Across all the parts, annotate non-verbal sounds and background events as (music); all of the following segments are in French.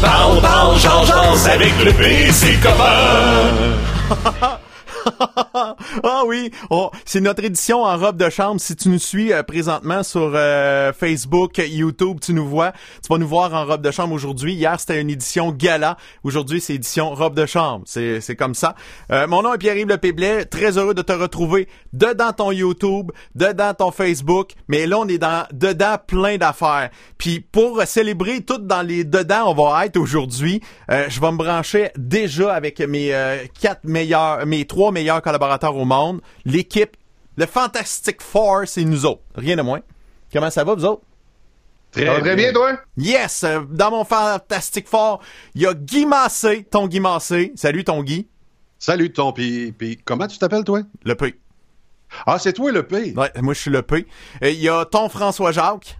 Parle, parle, genre, avec le PC copain. (laughs) ah oui, c'est notre édition en robe de chambre. Si tu nous suis euh, présentement sur euh, Facebook, YouTube, tu nous vois. Tu vas nous voir en robe de chambre aujourd'hui. Hier, c'était une édition gala. Aujourd'hui, c'est édition robe de chambre. C'est, c'est comme ça. Euh, mon nom est Pierre-Yves Lepéblet. Très heureux de te retrouver dedans ton YouTube, dedans ton Facebook. Mais là, on est dans dedans plein d'affaires. Puis pour célébrer tout dans les dedans, on va être aujourd'hui. je vais me brancher déjà avec mes quatre meilleurs, mes trois meilleurs collaborateurs au monde, l'équipe, le Fantastic Four, c'est nous autres. Rien de moins. Comment ça va, vous autres? Très, bien. toi? Yes! Euh, dans mon Fantastic Four, il y a Guy Massé, ton Guy Massé. Salut, ton Guy. Salut, ton P. comment tu t'appelles, toi? Le P. Ah, c'est toi, le P? Ouais, moi, je suis le P. Il y a ton François Jacques.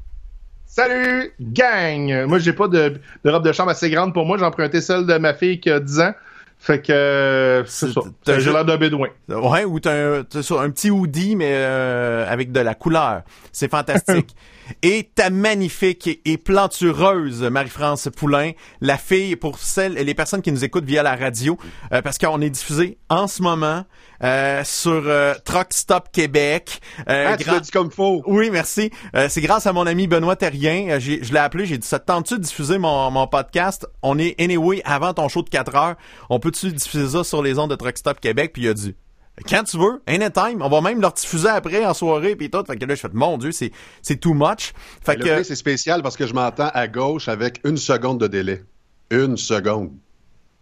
Salut, gang! Moi, j'ai pas de, de, robe de chambre assez grande pour moi. J'ai emprunté celle de ma fille qui a 10 ans. Fait que euh, c'est ça. J'ai l'air d'un bédouin. Ouais, ou t'as un, un petit hoodie, mais euh, avec de la couleur. C'est fantastique. (laughs) et ta magnifique et plantureuse Marie-France Poulain, la fille pour celles, les personnes qui nous écoutent via la radio, euh, parce qu'on est diffusé en ce moment euh, sur euh, Truck Stop Québec. Euh, ah, tu dit comme faux. Oui, merci. Euh, c'est grâce à mon ami Benoît Terrien. je l'ai appelé, j'ai dit, ça te tente-tu de diffuser mon, mon podcast? On est anyway avant ton show de 4 heures. On peut-tu diffuser ça sur les ondes de Truck Stop Québec? Puis il a dit, quand tu veux, anytime. On va même leur diffuser après en soirée puis tout. Fait que là, je fais, mon Dieu, c'est, c'est too much. Fait que. c'est spécial parce que je m'entends à gauche avec une seconde de délai. Une seconde.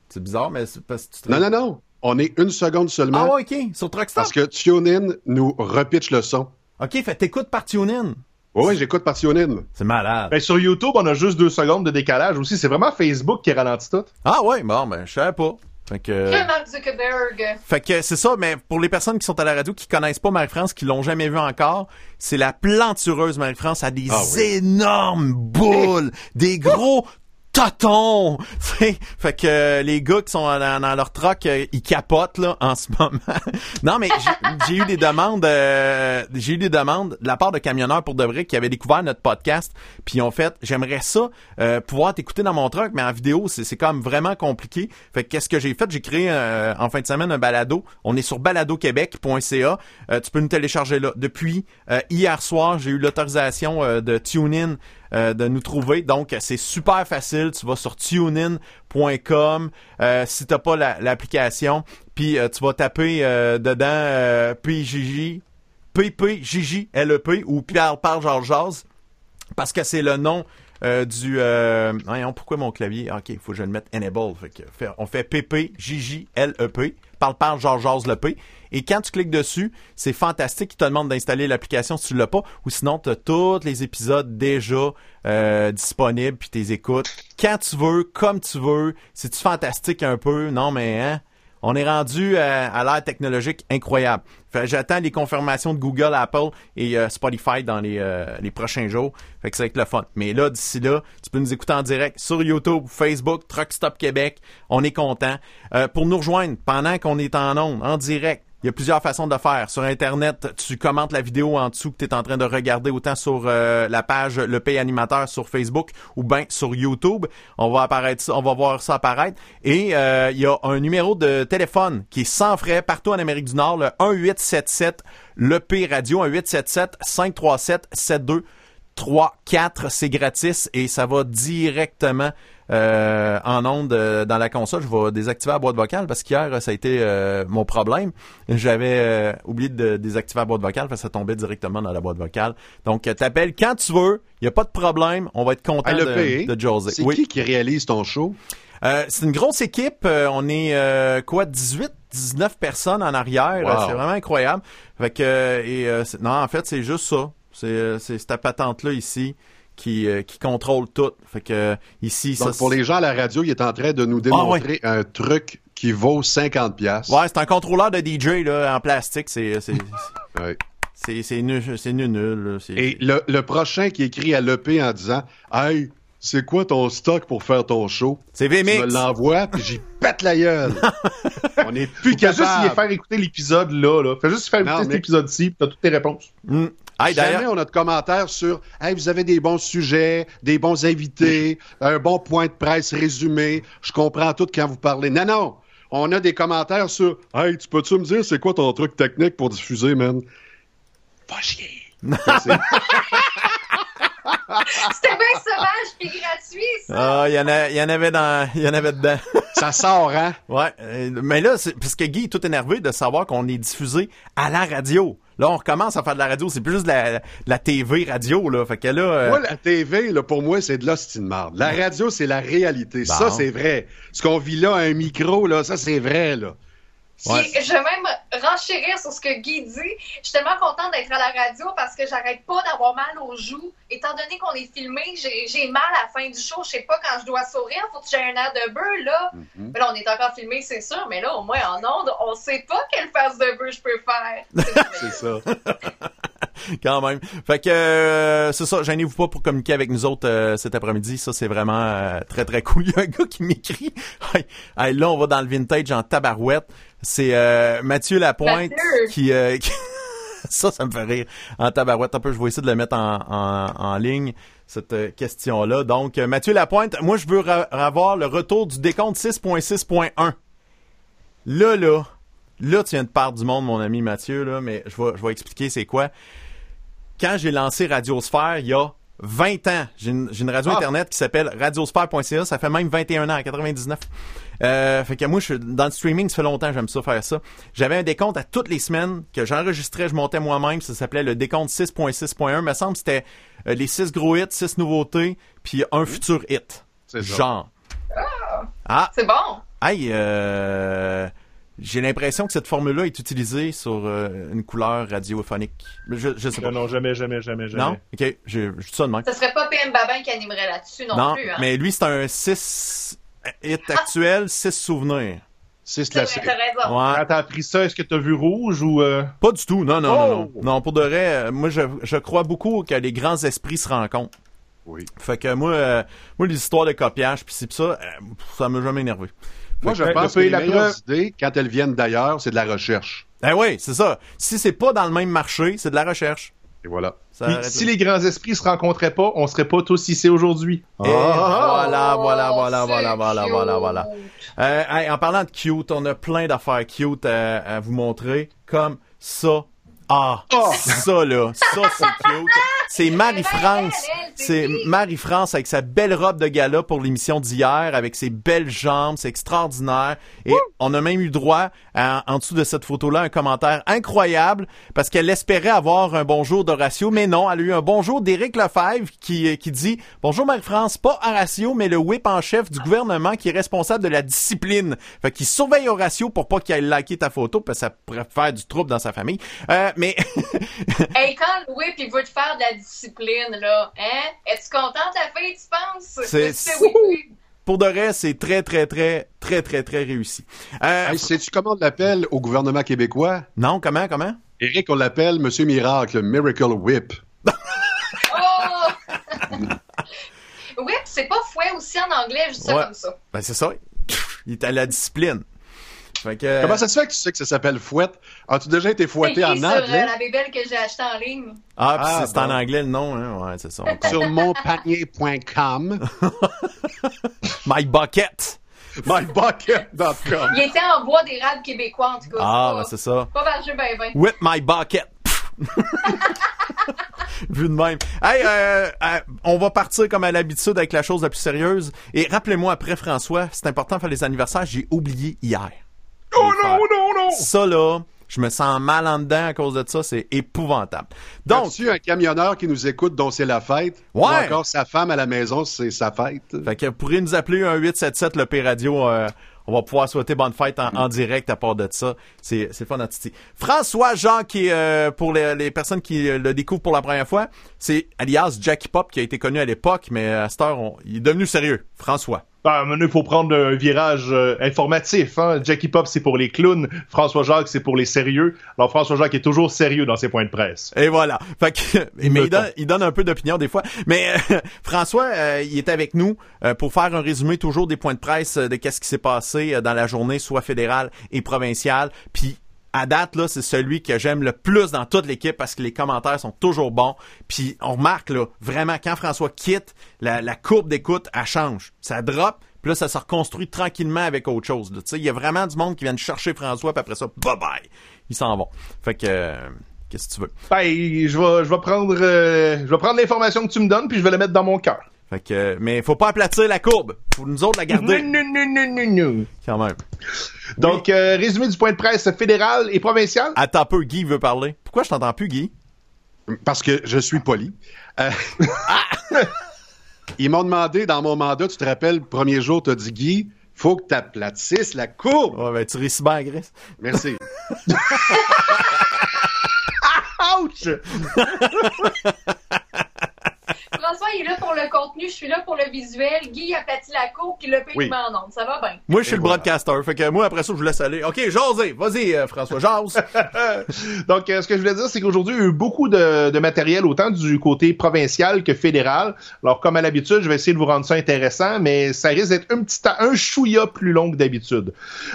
C'est bizarre, mais c'est parce que tu te... Non, non, non. On est une seconde seulement. Ah, OK. Sur Truckstop. Parce que TuneIn nous repitch le son. OK, fait t'écoutes par TuneIn. Oui, j'écoute par TuneIn. C'est malade. Ben, sur YouTube, on a juste deux secondes de décalage aussi. C'est vraiment Facebook qui ralentit tout. Ah ouais, bon, ben, je savais pas. Fait que. Fait que c'est ça, mais pour les personnes qui sont à la radio qui connaissent pas Marie-France, qui l'ont jamais vu encore, c'est la plantureuse Marie-France a des ah énormes boules, des gros toton. (laughs) fait que euh, les gars qui sont dans, leur truck, euh, ils capotent là en ce (laughs) moment. non, mais j'ai eu des demandes, euh, j'ai eu des demandes de la part de camionneurs pour de vrai qui avaient découvert notre podcast, puis ils ont fait, j'aimerais ça pouvoir t'écouter dans mon truck, mais en vidéo c'est même vraiment compliqué. Fait que qu'est-ce que j'ai fait? J'ai créé en fin de semaine un balado. On est sur baladoquebec.ca. tu peux nous télécharger là. Depuis hier soir, j'ai eu l'autorisation de TuneIn euh, de nous trouver. Donc, c'est super facile. Tu vas sur tunein.com euh, si t'as pas l'application. puis euh, tu vas taper dedans PJJ, PPJJ, LEP ou Pierre Parle Georges parce que c'est le nom du pourquoi mon clavier? Ok il faut que je le mette enable on fait PP LEP parle parle Georges le P et quand tu cliques dessus, c'est fantastique. Il te demande d'installer l'application si tu l'as pas. Ou sinon, tu as tous les épisodes déjà euh, disponibles, puis tu écoutes quand tu veux, comme tu veux. C'est-tu fantastique un peu? Non, mais hein? On est rendu euh, à, l'ère technologique incroyable. J'attends les confirmations de Google, Apple et euh, Spotify dans les, les prochains jours. Fait que ça va être le fun. Mais là, d'ici là, tu peux nous écouter en direct sur YouTube, Facebook, Truck Stop Québec. On est content. pour nous rejoindre pendant qu'on est en ondes, en direct, il y a plusieurs façons de faire. Sur Internet, tu commentes la vidéo en dessous que tu es en train de regarder autant sur euh, la page Le Pays Animateur sur Facebook ou bien sur YouTube. On va apparaître on va voir ça apparaître. Et euh, il y a un numéro de téléphone qui est sans frais partout en Amérique du Nord, le 1877 Le P Radio, 1877 537 72 3, 4, c'est gratis et ça va directement euh, en onde euh, dans la console. Je vais désactiver la boîte vocale parce qu'hier, ça a été euh, mon problème. J'avais oublié de désactiver la boîte vocale parce que ça tombait directement dans la boîte vocale. Donc, t'appelles quand tu veux. Il n'y a pas de problème. On va être content de, de José. C'est qui qui réalise ton show? c'est une grosse équipe. on est quoi, 18, 19 personnes en arrière. C'est vraiment incroyable. Fait que, et, non, en fait, c'est juste ça. C'est cette patente-là ici qui, euh, qui contrôle tout. Fait que ici, Donc, pour les gens à la radio, il est en train de nous ah, démontrer un truc qui vaut 50 pièces. Ouais, c'est un contrôleur de DJ là, en plastique. C'est (laughs) c'est c'est c'est nul, c'est nul, nul Et le, le prochain qui écrit à l'EP en disant Hey, c'est quoi ton stock pour faire ton show? C'est VMix. Tu me l'envoies, puis j'y pète la gueule. (laughs) On est plus capable. Fais juste y faire écouter l'épisode là, là. Fais juste faire écouter cet épisode-ci, t'as toutes tes réponses. Mm. Jamais on a de commentaires sur hey, vous avez des bons sujets, des bons invités, un bon point de presse résumé. Je comprends tout quand vous parlez. Non, non. On a des commentaires sur Hey, tu peux-tu me dire c'est quoi ton truc technique pour diffuser, man? Va chier. (laughs) C'était bien sauvage et gratuit, ça. Ah, il y en y en avait dans, il y en avait dedans. (laughs) ça sort, hein? Ouais. Euh, mais là, parce que Guy est tout énervé de savoir qu'on est diffusé à la radio. Là, on recommence à faire de la radio. C'est plus juste de la, la TV radio, là. Fait que là. Euh, moi, la TV, là, pour moi, c'est de l'hostie de marde. La radio, c'est la réalité. Ça, c'est vrai. Ce qu'on vit là, un micro, là, ça, c'est vrai, là. Je vais même renchérir sur ce que Guy dit. Je suis tellement contente d'être à la radio parce que j'arrête pas d'avoir mal aux joues. Étant donné qu'on est filmé, j'ai mal à la fin du show. Je sais pas quand je dois sourire. Faut que j'ai un air de beurre, là. Mm-hmm. Mais là, on est encore filmé, c'est sûr. Mais là, au moins, en onde, on sait pas quelle face de beurre je peux faire. (laughs) c'est ça. (laughs) quand même. Fait que euh, c'est ça, gênez-vous pas pour communiquer avec nous autres euh, cet après-midi. Ça, c'est vraiment euh, très, très cool. (laughs) Il y a un gars qui m'écrit. là, on va dans le vintage en tabarouette. C'est Mathieu Lapointe (laughs) qui... ça, ça me fait rire. En tabarouette, un peu, je vais essayer de le mettre en, en, ligne, cette question-là. Donc, Mathieu Lapointe, moi, je veux avoir le retour du décompte 6.6.1. Là, là, là, tu viens de perdre du monde, mon ami Mathieu, là, mais je vais, je vais expliquer c'est quoi quand j'ai lancé Radiosphère, il y a 20 ans, j'ai une, radio ah. internet qui s'appelle radiosphère.ca, ça fait même 21 ans, 99. Euh, fait que moi, je suis dans le streaming, ça fait longtemps j'aime ça faire ça. J'avais un décompte à toutes les semaines que j'enregistrais, je montais moi-même, ça s'appelait le décompte 6.6.1. Me semble que c'était euh, les 6 gros hits, 6 nouveautés, puis un futur hit. C'est Genre. Ah, ah. C'est bon. Hey, euh, j'ai l'impression que cette formule-là est utilisée sur euh, une couleur radiophonique. Je, je sais pas. Non, non, jamais, jamais, jamais, jamais. Non? OK, je, je dis ça de même. Ce serait pas PM Babin qui animerait là-dessus non, plus, hein? mais lui, c'est un 6 hit actuel, 6 souvenirs. 6 classiques. Ouais. Quand t'as appris ça, est-ce que t'as vu rouge ou... Euh... Pas du tout, non, non, non, non. Oh! Non, pour de vrai, euh, moi, je, je crois beaucoup que les grands esprits se rencontrent. Oui. Fait que moi, euh, moi les histoires de copiage, puis c'est ça, ça m'a jamais énervé. Moi, je pense que les meilleures idées, quand elles viennent d'ailleurs, c'est de la recherche. Ben oui, c'est ça. Si c'est pas dans le même marché, c'est de la recherche. Et voilà. si les grands esprits se rencontraient pas, on serait pas tous ici aujourd'hui. Et voilà, voilà, voilà, voilà, voilà, voilà, voilà. Euh, en parlant de cute, on a plein d'affaires cute à, vous montrer, comme ça. Ah, oh. ça là, ça c'est cute. (laughs) C'est Marie-France. C'est Marie-France avec sa belle robe de gala pour l'émission d'hier, avec ses belles jambes. C'est extraordinaire. Et on a même eu droit, en dessous de cette photo-là, un commentaire incroyable parce qu'elle espérait avoir un bonjour d'Horatio, mais non, elle a eu un bonjour d'Éric Lefebvre qui, qui dit Bonjour Marie-France, pas Horatio, mais le whip en chef du gouvernement qui est responsable de la discipline. Fait qu'il surveille Horatio pour pas qu'il aille liker ta photo parce que ça pourrait faire du trouble dans sa famille. Euh, mais. (laughs) hey, quand le whip, il veut te faire de la discipline, là. Hein? Es-tu contente, la fille, tu penses? C'est... Pour de vrai, c'est très, très, très, très, très, très réussi. Euh, Sais-tu comment on l'appelle au gouvernement québécois? Non, comment, comment? Eric, on l'appelle Monsieur Miracle, Miracle Whip. oh! (laughs) Whip, c'est pas fouet aussi en anglais, juste ça comme ça. Ben, c'est ça. Il est à la discipline. Comment ça se fait que tu sais que ça s'appelle fouette? As-tu déjà été fouetté en anglais? sur euh, la bébelle que j'ai achetée en ligne. Ah, ah c'est en anglais le nom, hein? Ouais, c'est ça. (laughs) sur monpanier.com. (laughs) My bucket. MyBucket.com. Il était en bois d'érable québécois, en tout cas. Ah, ben c'est ça. Pas mal ben ben. Whip my bucket. (laughs) Vu de même. Hey, euh, euh, on va partir comme à l'habitude avec la chose la plus sérieuse. Et rappelez-moi après, François, c'est important de faire les anniversaires. J'ai oublié hier. Oh non, non, non! Ça, là, je me sens mal en dedans à cause de ça, c'est épouvantable. Donc, tu un camionneur qui nous écoute dont c'est la fête, ouais. ou encore sa femme à la maison, c'est sa fête? Fait que vous pourriez nous appeler un 877 le P Radio. Euh, on va pouvoir souhaiter bonne fête en, direct à part de ça. C'est c'est fun. François Jean qui euh, pour les, personnes qui le découvrent pour la première fois, c'est alias Jackie Pop qui a été connu à l'époque, mais à cette heure, il est devenu sérieux. François. Ben, il faut prendre un virage euh, informatif. Hein. Jackie Pop, c'est pour les clowns. François Jacques, c'est pour les sérieux. Alors, François Jacques est toujours sérieux dans ses points de presse. Et voilà. Fait que, (laughs) mais il donne, un peu d'opinion des fois. Mais (laughs) François, euh, il est avec nous euh, pour faire un résumé toujours des points de presse de qu'est-ce qui s'est passé dans la journée, soit fédérale et provinciale. Puis à date, là, c'est celui que j'aime le plus dans toute l'équipe parce que les commentaires sont toujours bons. Puis on remarque, là, vraiment, quand François quitte, la, la courbe d'écoute, elle change. Ça drop, puis là, ça se reconstruit tranquillement avec autre chose. Il y a vraiment du monde qui vient chercher François, puis après ça, bye-bye. Ils s'en vont. Fait que... Euh, qu'est-ce que tu veux? Ben, je vais, je vais prendre, euh, je vais prendre l'information que tu me donnes, puis je vais la mettre dans mon cœur. Fait que, mais faut pas aplatir la courbe. Faut nous autres la garder. Non, non, non, non, non. Quand même. Donc, euh, résumé du point de presse fédéral et provincial. Attends un peu, Guy veut parler. Pourquoi je t'entends plus, Guy? Parce que je suis poli. Euh... (laughs) Ils m'ont demandé, dans mon mandat, tu te rappelles, le premier jour, tu as dit, Guy, faut que tu aplatisses la courbe. Ouais, ben, tu réussis bien, Gris. Merci. (laughs) Ouch! (laughs) François, il est là pour le contenu, je suis là pour le visuel. Guy aplatit la cour, puis le paiement en ondes. Ça va bien. Moi, je suis le broadcaster. Fait que moi, après ça, je vous laisse aller. OK, jasez. Vas-y, euh, François, jase. (laughs) Donc, euh, ce que je voulais dire, c'est qu'aujourd'hui, il y a eu beaucoup de, matériel, autant du côté provincial que fédéral. Alors, comme à l'habitude, je vais essayer de vous rendre ça intéressant, mais ça risque d'être un petit un chouïa plus long que d'habitude.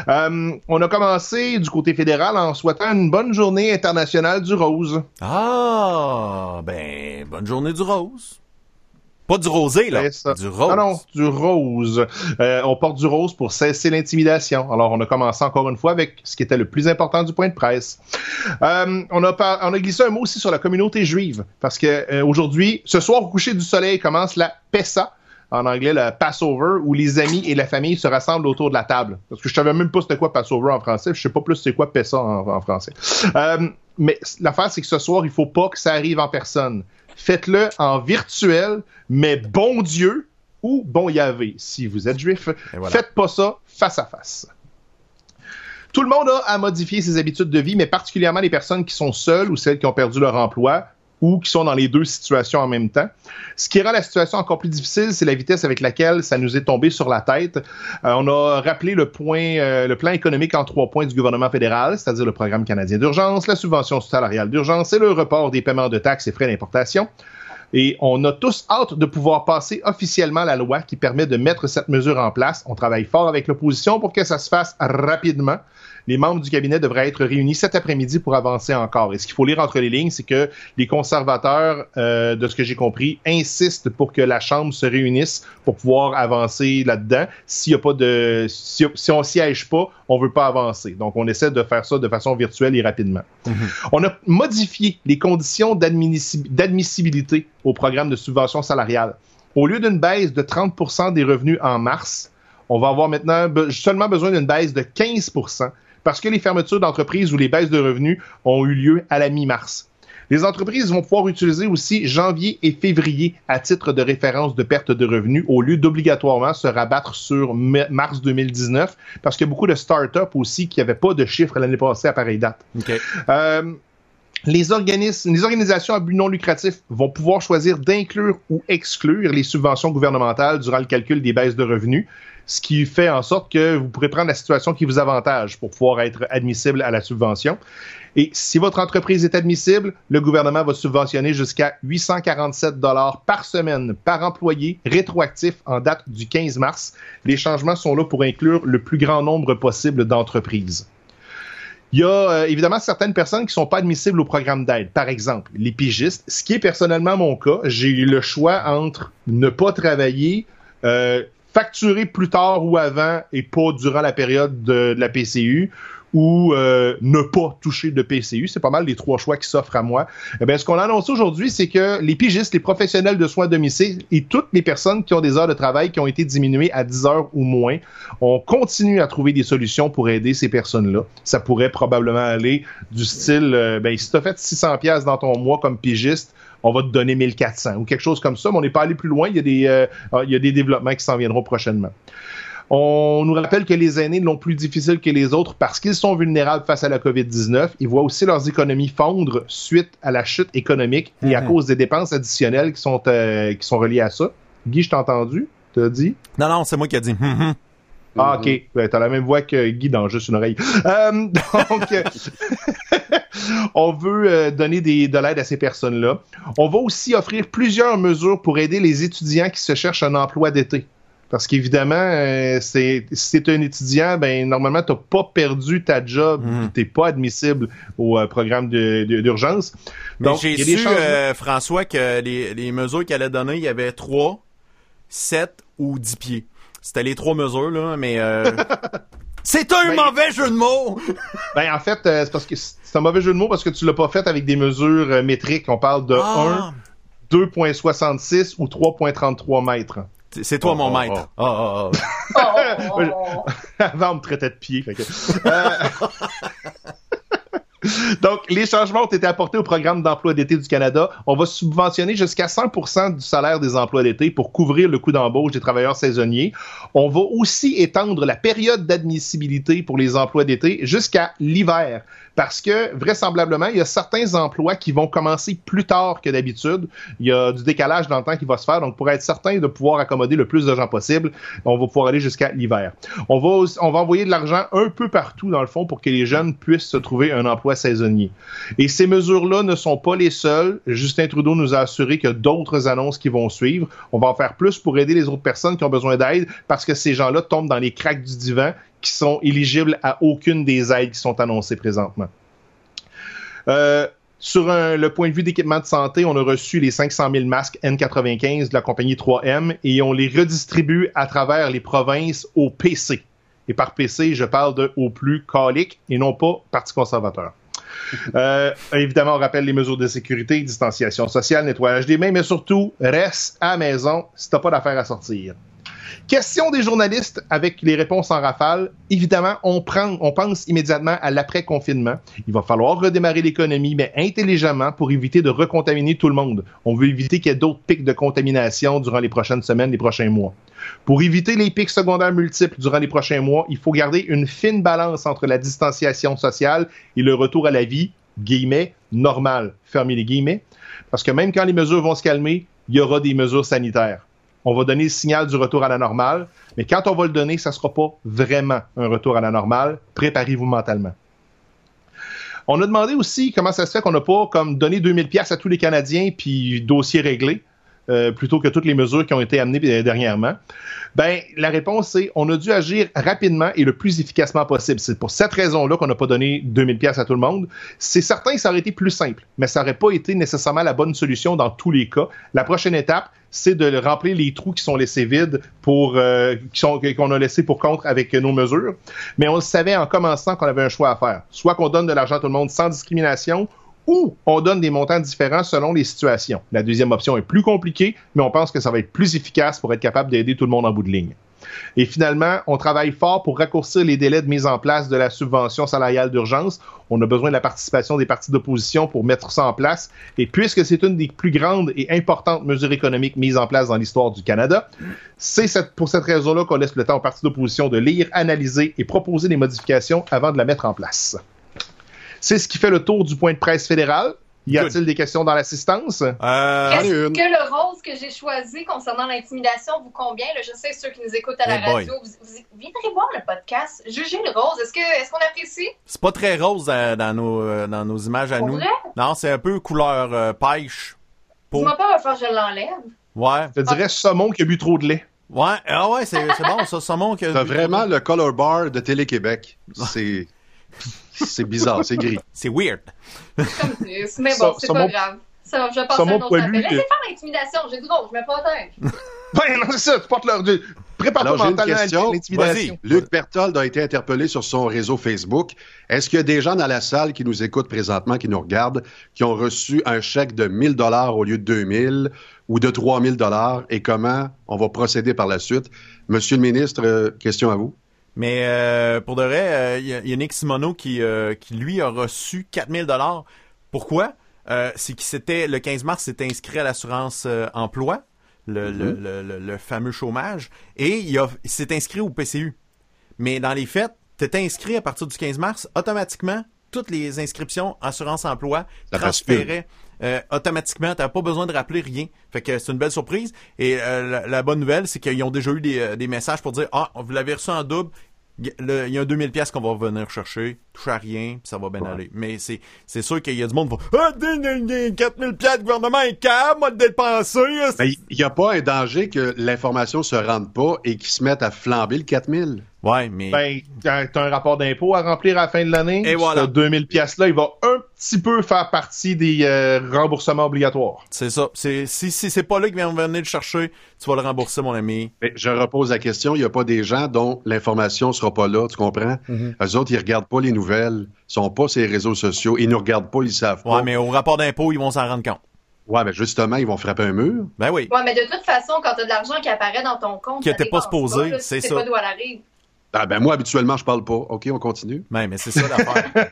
Euh, on a commencé du côté fédéral en souhaitant une bonne journée internationale du rose. Ah, ben, bonne journée du rose. Pas du rosé, là. Du rose. Non, non, du rose. Euh, on porte du rose pour cesser l'intimidation. Alors, on a commencé encore une fois avec ce qui était le plus important du point de presse. Euh, on, a on a glissé un mot aussi sur la communauté juive. Parce que euh, aujourd'hui, ce soir, au coucher du soleil, commence la Pessa en anglais le Passover, où les amis et la famille se rassemblent autour de la table. Parce que je savais même pas c'était quoi Passover en français, je sais pas plus c'est quoi Pessa en, en français. Euh, mais l'affaire, c'est que ce soir, il faut pas que ça arrive en personne faites-le en virtuel, mais bon Dieu ou bon Yahvé, si vous êtes juif. Faites pas ça face à face. Tout le monde a à modifier ses habitudes de vie, mais particulièrement les personnes qui sont seules ou celles qui ont perdu leur emploi ou qui sont dans les deux situations en même temps. Ce qui rend la situation encore plus difficile, c'est la vitesse avec laquelle ça nous est tombé sur la tête. Euh, on a rappelé le point, euh, le plan économique en trois points du gouvernement fédéral, c'est-à-dire le programme canadien d'urgence, la subvention salariale d'urgence et le report des paiements de taxes et frais d'importation. Et on a tous hâte de pouvoir passer officiellement la loi qui permet de mettre cette mesure en place. On travaille fort avec l'opposition pour que ça se fasse rapidement les membres du cabinet devraient être réunis cet après-midi pour avancer encore. Et ce qu'il faut lire entre les lignes, c'est que les conservateurs, euh, de ce que j'ai compris, insistent pour que la Chambre se réunisse pour pouvoir avancer là-dedans. S'il y a pas de, si, si on siège pas, on veut pas avancer. Donc, on essaie de faire ça de façon virtuelle et rapidement. Mm-hmm. On a modifié les conditions d'admissibilité au programme de subvention salariale. Au lieu d'une baisse de 30% des revenus en mars, on va avoir maintenant seulement besoin d'une baisse de 15 parce que les fermetures d'entreprises ou les baisses de revenus ont eu lieu à la mi-mars. Les entreprises vont pouvoir utiliser aussi janvier et février à titre de référence de perte de revenus au lieu d'obligatoirement se rabattre sur mars 2019 parce qu'il y a beaucoup de start-up aussi qui n'avaient pas de chiffres l'année passée à pareille date. Euh, les organismes, les organisations à but non lucratif vont pouvoir choisir d'inclure ou exclure les subventions gouvernementales durant le calcul des baisses de revenus ce qui fait en sorte que vous pourrez prendre la situation qui vous avantage pour pouvoir être admissible à la subvention. Et si votre entreprise est admissible, le gouvernement va subventionner jusqu'à 847 dollars par semaine par employé rétroactif en date du 15 mars. Les changements sont là pour inclure le plus grand nombre possible d'entreprises. Il y a euh, évidemment certaines personnes qui sont pas admissibles au programme d'aide. Par exemple, les pigistes, ce qui est personnellement mon cas. J'ai eu le choix entre ne pas travailler, euh, facturer plus tard ou avant et pas durant la période de, la PCU ou euh, ne pas toucher de PCU. C'est pas mal les trois choix qui s'offrent à moi. Eh ce qu'on a annoncé aujourd'hui, c'est que les pigistes, les professionnels de soins à domicile et toutes les personnes qui ont des heures de travail qui ont été diminuées à 10 heures ou moins, on continue à trouver des solutions pour aider ces personnes-là. Ça pourrait probablement aller du style, euh, ben, si tu as fait 600 pièces dans ton mois comme pigiste, on va te donner 1400 ou quelque chose comme ça, mais on n'est pas allé plus loin. Il y a des, euh, ah, il y a des développements qui s'en viendront prochainement. On nous rappelle que les aînés l'ont plus difficile que les autres parce qu'ils sont vulnérables face à la COVID-19. Ils voient aussi leurs économies fondre suite à la chute économique et à mhm. cause des dépenses additionnelles qui sont, euh, qui sont reliées à ça. Guy, je t'ai entendu? T'as dit? Non, non, c'est moi qui ai dit. Mhm. Ah, ok. Ben, T'as la même voix que Guy dans Juste une oreille. Euh, (laughs) donc, (laughs) on veut euh, donner des, de l'aide à ces personnes-là. On va aussi offrir plusieurs mesures pour aider les étudiants qui se cherchent un emploi d'été. Parce qu'évidemment, euh, c'est si t'es un étudiant, ben normalement t'as pas perdu ta job, mm. t'es pas admissible au euh, programme d'urgence. Donc j'ai su euh, François que les, les mesures qu'elle a données, il y avait 3, 7 ou 10 pieds. C'était les trois mesures là, mais (laughs) C'est un ben, mauvais jeu de mots! (laughs) ben, en fait, c'est parce que c'est un mauvais jeu de mots parce que tu l'as pas fait avec des mesures métriques. On parle de 1, 2.66 ou 3.33 mètres. C'est toi mon maître. Oh, (laughs) Avant, on me traitait de pied. Euh, (laughs) (laughs) donc, les changements ont été apportés au programme d'emploi d'été du Canada. On va subventionner jusqu'à 100% du salaire des emplois d'été pour couvrir le coût d'embauche des travailleurs saisonniers. On va aussi étendre la période d'admissibilité pour les emplois d'été jusqu'à l'hiver parce que vraisemblablement, il y a certains emplois qui vont commencer plus tard que d'habitude. Il y a du décalage dans le temps qui va se faire. Donc, pour être certain de pouvoir accommoder le plus de gens possible, on va pouvoir aller jusqu'à l'hiver. On va, on va envoyer de l'argent un peu partout, dans le fond, pour que les jeunes puissent se trouver un emploi saisonnier. Et ces mesures-là ne sont pas les seules. Justin Trudeau nous a assuré a d'autres annonces qui vont suivre. On va en faire plus pour aider les autres personnes qui ont besoin d'aide parce que ces gens-là tombent dans les cracks du divan qui sont éligibles à aucune des aides qui sont annoncées présentement. Euh, sur le point de vue d'équipement de santé, on a reçu les 500 000 masques N95 de la compagnie 3M et on les redistribue à travers les provinces au PC. Et par PC, je parle de au plus calique et non pas Parti conservateur. (laughs) Euh, évidemment, on rappelle les mesures de sécurité, distanciation sociale, nettoyage des mains, mais surtout, reste à maison si t'as pas d'affaires à sortir. Question des journalistes avec les réponses en rafale. Évidemment, on, prend, on pense immédiatement à l'après-confinement. Il va falloir redémarrer l'économie, mais intelligemment pour éviter de recontaminer tout le monde. On veut éviter qu'il y ait d'autres pics de contamination durant les prochaines semaines, les prochains mois. Pour éviter les pics secondaires multiples durant les prochains mois, il faut garder une fine balance entre la distanciation sociale et le retour à la vie, guillemets, normale, fermez les guillemets, parce que même quand les mesures vont se calmer, il y aura des mesures sanitaires on va donner le signal du retour à la normale, mais quand on va le donner, ça ne sera pas vraiment un retour à la normale. Préparez-vous mentalement. On a demandé aussi comment ça se fait qu'on n'a pas comme donné 2000 pièces à tous les Canadiens puis dossier réglé. Euh, plutôt que toutes les mesures qui ont été amenées euh, dernièrement? Ben, la réponse c'est on a dû agir rapidement et le plus efficacement possible. C'est pour cette raison-là qu'on n'a pas donné 2000 pièces à tout le monde. C'est certain que ça aurait été plus simple, mais ça n'aurait pas été nécessairement la bonne solution dans tous les cas. La prochaine étape, c'est de remplir les trous qui sont laissés vides pour euh, qu'on a laissé pour contre avec nos mesures. Mais on le savait en commençant qu'on avait un choix à faire. Soit qu'on donne de l'argent à tout le monde sans discrimination, ou on donne des montants différents selon les situations. La deuxième option est plus compliquée, mais on pense que ça va être plus efficace pour être capable d'aider tout le monde en bout de ligne. Et finalement, on travaille fort pour raccourcir les délais de mise en place de la subvention salariale d'urgence. On a besoin de la participation des partis d'opposition pour mettre ça en place. Et puisque c'est une des plus grandes et importantes mesures économiques mises en place dans l'histoire du Canada, c'est pour cette raison-là qu'on laisse le temps aux partis d'opposition de lire, analyser et proposer des modifications avant de la mettre en place. C'est ce qui fait le tour du point de presse fédéral. Y a-t-il des questions dans l'assistance? Euh, Est-ce que le rose que j'ai choisi concernant l'intimidation vous convient? je sais ceux qui nous écoutent à la radio, vous, viendrez voir le podcast. Jugez le rose. Est-ce qu'on apprécie? C'est pas très rose euh, dans, nos, euh, dans nos images à nous. Non, c'est un peu couleur pêche. Dis-moi pas, va faire je l'enlève. Ouais. Je te dirais saumon qui a bu trop de lait. Ouais, ah ouais, c'est bon ça, saumon qui a T'as vraiment le color bar de Télé-Québec. (laughs) C'est... C'est bizarre, c'est gris. (laughs) C'est weird. mais bon, c'est pas grave. Ça, je passe à un autre appel. Laissez faire l'intimidation, j'ai trop, je me protège. ben non, c'est ça, tu portes leur... Prépare-toi mentalement à l'intimidation. Luc Berthold a été interpellé sur son réseau Facebook. Est-ce qu'il y a des gens dans la salle qui nous écoutent présentement, qui nous regardent, qui ont reçu un chèque de 1000 dollars au lieu de 2000 ou de 3000 dollars? Et comment on va procéder par la suite? Monsieur le ministre, euh, question à vous. Mais euh, pour de vrai, il euh, y, a Nick Simoneau qui, euh, qui lui a reçu 4000 dollars. Pourquoi? C'est qu'il s'était le 15 mars, s'était inscrit à l'assurance emploi, le, le, mm-hmm. le, le, fameux chômage, et il, il s'est inscrit au PCU. Mais dans les faits, tu étais inscrit à partir du 15 mars, automatiquement, toutes les inscriptions assurance emploi transféraient euh, automatiquement. T'as pas besoin de rappeler rien. Fait que c'est une belle surprise. Et la, bonne nouvelle, c'est qu'ils ont déjà eu des, des, messages pour dire Ah, vous l'avez reçu en double, il y a un 2000 pièces qu'on va venir chercher, touche à rien, puis ça va bien aller. Mais c'est c'est sûr qu'il y a du monde qui va ah, 4000 pièces, le gouvernement est capable de dépenser. Il n'y a pas un danger que l'information se rende pas et qu'ils se mettent à flamber le 4000. Ouais, mais. Ben, t'as un rapport d'impôt à remplir à la fin de l'année. Et voilà. 2000 pièces là, il va un petit peu faire partie des euh, remboursements obligatoires. C'est ça. C'est, si, si c'est pas là qu'ils viennent venir le chercher, tu vas le rembourser, mon ami. Mais je repose la question. Il n'y a pas des gens dont l'information sera pas là, tu comprends? Mm Eux autres, ils regardent pas les nouvelles, ils sont pas sur les réseaux sociaux, ils nous regardent pas, ils savent pas. Ouais, mais au rapport d'impôt, ils vont s'en rendre compte. Ouais, mais justement, ils vont frapper un mur. Ben oui. Ouais, mais de toute façon, quand tu as de l'argent qui apparaît dans ton compte, qui n'était pas supposé, c'est ça. pas d'où elle arrive. Ah ben moi, habituellement, je parle pas. OK, on continue. Mais c'est ça l'affaire.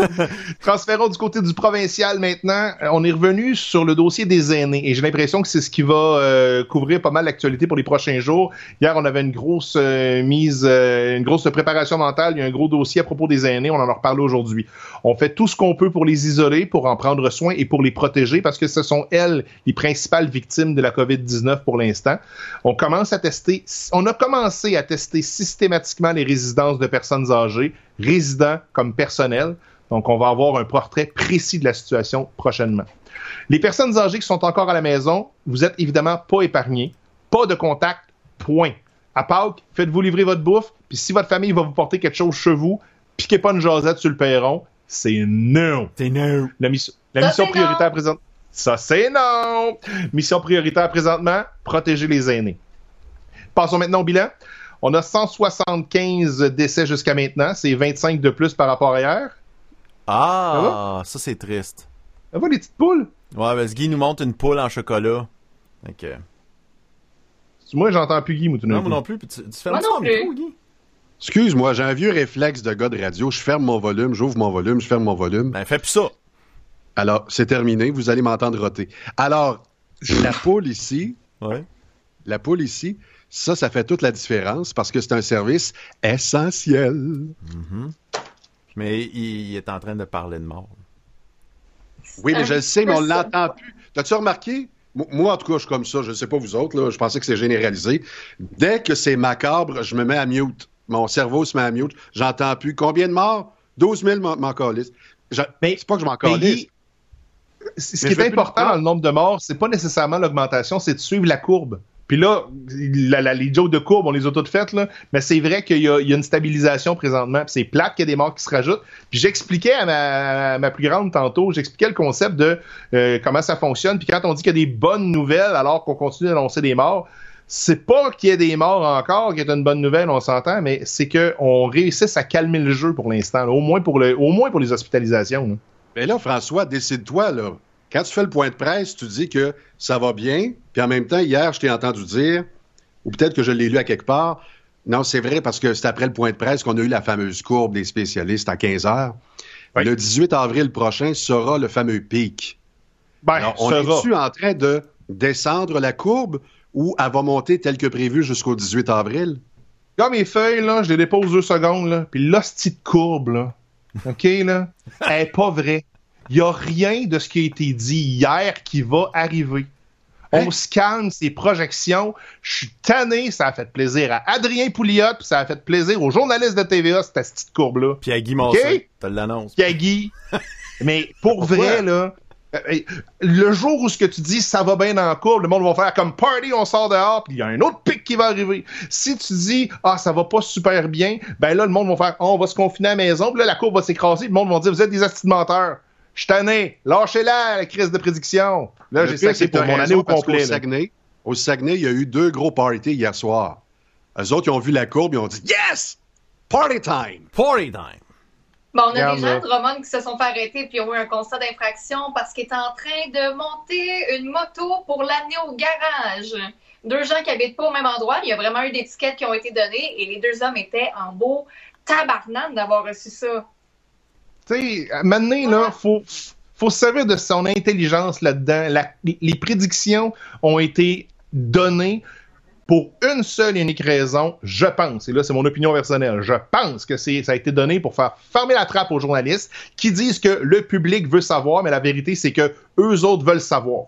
(laughs) Transférons du côté du provincial maintenant. On est revenu sur le dossier des aînés et j'ai l'impression que c'est ce qui va euh, couvrir pas mal l'actualité pour les prochains jours. Hier, on avait une grosse euh, mise, euh, une grosse préparation mentale. Il y a un gros dossier à propos des aînés. On en a reparlé aujourd'hui. On fait tout ce qu'on peut pour les isoler, pour en prendre soin et pour les protéger parce que ce sont elles les principales victimes de la COVID-19 pour l'instant. On commence à tester, on a commencé à tester systématiquement les résidences de personnes âgées, résidents comme personnel. Donc, on va avoir un portrait précis de la situation prochainement. Les personnes âgées qui sont encore à la maison, vous êtes évidemment pas épargnés. Pas de contact, point. À Pâques, faites-vous livrer votre bouffe, puis si votre famille va vous porter quelque chose chez vous, piquez pas une jasette sur le perron, c'est non. C'est non. La, mission, la mission prioritaire présente. Ça, c'est non. Mission prioritaire présentement, protéger les aînés. Passons maintenant au bilan. On a 175 décès jusqu'à maintenant. C'est 25 de plus par rapport à hier. Ah, ça, c'est triste. Ça va, les petites poules? Ouais, parce que Guy nous montre une poule en chocolat. Ok. Moi, j'entends plus Guy, moi, Non, moi non plus. Tu, fais moi non plus. Guy? Excuse-moi, j'ai un vieux réflexe de gars de radio. Je ferme mon volume, j'ouvre mon volume, je ferme mon volume. Ben, fais plus ça. Alors, c'est terminé. Vous allez m'entendre roter. Alors, la (laughs) poule ici. Ouais. La poule ici, ça, ça fait toute la différence parce que c'est un service essentiel. Mm-hmm. Mais il, est en train de parler de mort. Oui, mais je le sais, mais on l'entend plus. T'as-tu remarqué? Moi, en tout cas, je suis comme ça. Je ne sais pas vous autres. Là, je pensais que c'est généralisé. Dès que c'est macabre, je me mets à mute. Mon cerveau se met à mute. J'entends plus. Combien de morts? 12 000 m'en calisse. C'est pas que je m'en calisse. Ce qui est important dans le nombre de morts, c'est pas nécessairement l'augmentation, c'est de suivre la courbe. Puis là, les jokes de courbe, on les a toutes faites, là. Mais c'est vrai qu'il y, a une stabilisation présentement. Puis c'est plate qu'il y a des morts qui se rajoutent. Puis j'expliquais à ma, plus grande tantôt, j'expliquais le concept de euh, comment ça fonctionne. Puis quand on dit qu'il y a des bonnes nouvelles alors qu'on continue d'annoncer des morts, c'est pas qu'il y ait des morts encore qui est une bonne nouvelle, on s'entend, mais c'est qu'on réussisse à calmer le jeu pour l'instant, au moins pour au moins pour les hospitalisations. Mais là, François, décide-toi, là. Quand tu fais le point de presse, tu dis que ça va bien, puis en même temps, hier, je t'ai entendu dire, ou peut-être que je l'ai lu à quelque part, non, c'est vrai parce que c'est après le point de presse qu'on a eu la fameuse courbe des spécialistes à 15 heures. Le 18 avril prochain sera le fameux pic. Ben, on est-tu en train de descendre la courbe ou elle va monter tel que prévu jusqu'au 18 avril? Comme mes feuilles, là, je les dépose deux secondes, là, puis l'hostie de courbe, là, OK, là, (laughs) elle est pas vraie. Il n'y a rien de ce qui a été dit hier qui va arriver. On se calme ces projections. Je suis tanné, ça a fait plaisir à Adrien Pouliot, puis ça a fait plaisir aux journalistes de TVA, cette petite courbe-là. Puis à Guy Monson, okay? tu l'annonces. Puis à Guy. (laughs) Mais pour vrai, là, euh, le jour où ce que tu dis ça va bien dans la courbe, le monde va faire comme party, on sort dehors, puis il y a un autre pic qui va arriver. Si tu dis ah ça va pas super bien, ben là le monde va faire oh, on va se confiner à la maison, puis là la courbe va s'écraser, le monde va dire vous êtes des astimenteurs. Je suis tanné. Lâchez-la, la crise de prédiction. Là, j'ai sacré pour mon année au complet. Au Saguenay, au Saguenay, il y a eu deux gros parties hier soir. Eux autres, ils ont vu la courbe, ils ont dit Yes! Party time! Party time! Bon, on a des gens de Roman qui se sont fait arrêter puis ont eu un constat d'infraction parce qu'ils étaient en train de monter une moto pour l'amener au garage. Deux gens qui habitent pas au même endroit. Il y a vraiment eu des tickets qui ont été donnés et les deux hommes étaient en beau tabarnane d'avoir reçu ça. Tu sais, maintenant, là, faut, faut se servir de son intelligence là-dedans. les prédictions ont été données pour une seule et unique raison, je pense, et là c'est mon opinion personnelle, je pense que c'est ça a été donné pour faire fermer la trappe aux journalistes qui disent que le public veut savoir, mais la vérité c'est que eux autres veulent savoir.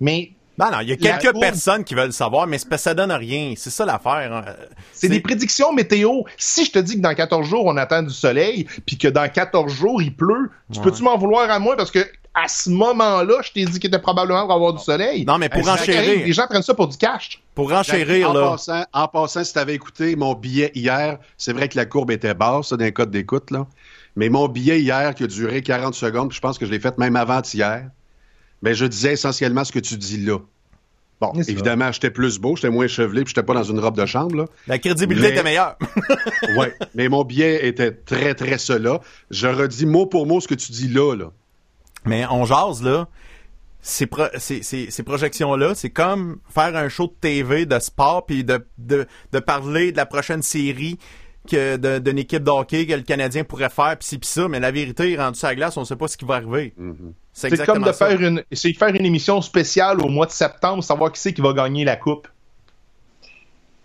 Mais Non, non, il y a quelques personnes qui veulent savoir, mais ça donne rien. C'est ça l'affaire. Hein. C'est des prédictions météo. Si je te dis que dans 14 jours, on attend du soleil, puis que dans 14 jours, il pleut, tu peux-tu m'en vouloir à moi? Parce que à ce moment-là, je t'ai dit qu'il était probablement pour avoir du soleil. Non, mais pour enchérir. Les gens prennent ça pour du cash. Pour enchérir, en là. Passant, en passant, si t'avais écouté mon billet hier, c'est vrai que la courbe était basse, ça, d'un code d'écoute, là. Mais mon billet hier, qui a duré 40 secondes, je pense que je l'ai fait même avant-hier, mais je disais essentiellement ce que tu dis là. Bon, évidemment, j'étais plus beau, j'étais moins chevelé, puis j'étais pas dans une robe de chambre. Là. La crédibilité était meilleure. (laughs) oui, mais mon billet était très, très cela. Je redis mot pour mot ce que tu dis là. là. Mais on jase, là. Ces, ces, projections-là, c'est comme faire un show de TV de sport puis de, de, de parler de la prochaine série d'une équipe de hockey que le Canadien pourrait faire, pis ci, pis ça, mais la vérité, rendu sur la glace, on sait pas ce qui va arriver. Mm-hmm. C'est comme de faire une, c'est faire une émission spéciale au mois de septembre, savoir qui c'est qui va gagner la coupe.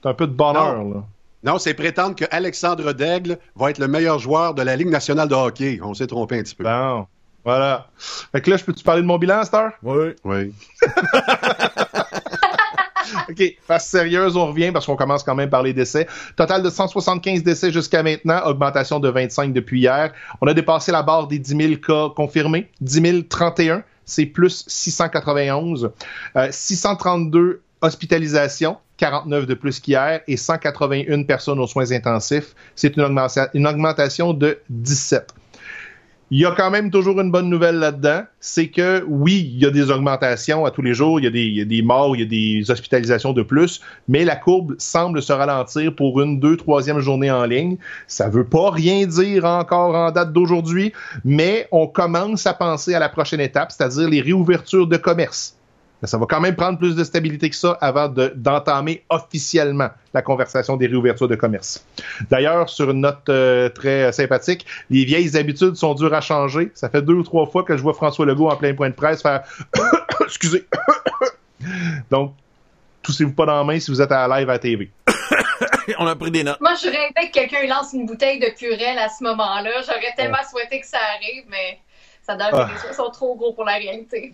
C'est un peu de bonheur, là. Non, c'est prétendre que Alexandre Daigle va être le meilleur joueur de la Ligue nationale de hockey. On s'est trompé un petit peu. Bon. Voilà. Fait que là, je peux-tu parler de mon bilan, Star? Oui. (laughs) Oui. (laughs) OK, face sérieuse, on revient parce qu'on commence quand même par les décès. Total de 175 décès jusqu'à maintenant, augmentation de 25 depuis hier. On a dépassé la barre des 10 000 cas confirmés, 10 031, c'est plus 691. 632 hospitalisations, 49 de plus qu'hier, et 181 personnes aux soins intensifs. C'est une, une augmentation de 17. Il y a quand même toujours une bonne nouvelle là-dedans, c'est que oui, il y a des augmentations à tous les jours, il y, a des, morts, il y a des hospitalisations de plus, mais la courbe semble se ralentir pour une, deux, troisième journée en ligne. Ça veut pas rien dire encore en date d'aujourd'hui, mais on commence à penser à la prochaine étape, c'est-à-dire les réouvertures de commerce ça va quand même prendre plus de stabilité que ça avant d'entamer officiellement la conversation des réouvertures de commerce. D'ailleurs, sur une note euh, très sympathique, les vieilles habitudes sont dures à changer. Ça fait deux ou trois fois que je vois François Legault en plein point de presse faire (coughs) excusez. (coughs) Donc, toussez-vous pas dans la main si vous êtes à la live à la TV. (coughs) On a pris des notes. Moi, je rêvais que quelqu'un lance une bouteille de purée à ce moment-là. J'aurais tellement souhaité que ça arrive, mais ça donne ah. que les sont trop gros pour la réalité.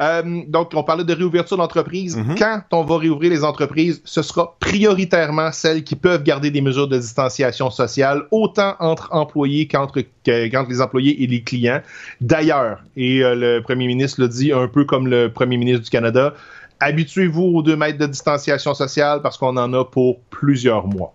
Euh, donc, on parlait de réouverture d'entreprise. Mhm. Quand on va réouvrir les entreprises, ce sera prioritairement celles qui peuvent garder des mesures de distanciation sociale, autant entre employés qu'entre les employés et les clients. D'ailleurs, et euh, le premier ministre le dit un peu comme le premier ministre du Canada, habituez-vous aux deux mètres de distanciation sociale parce qu'on en a pour plusieurs mois.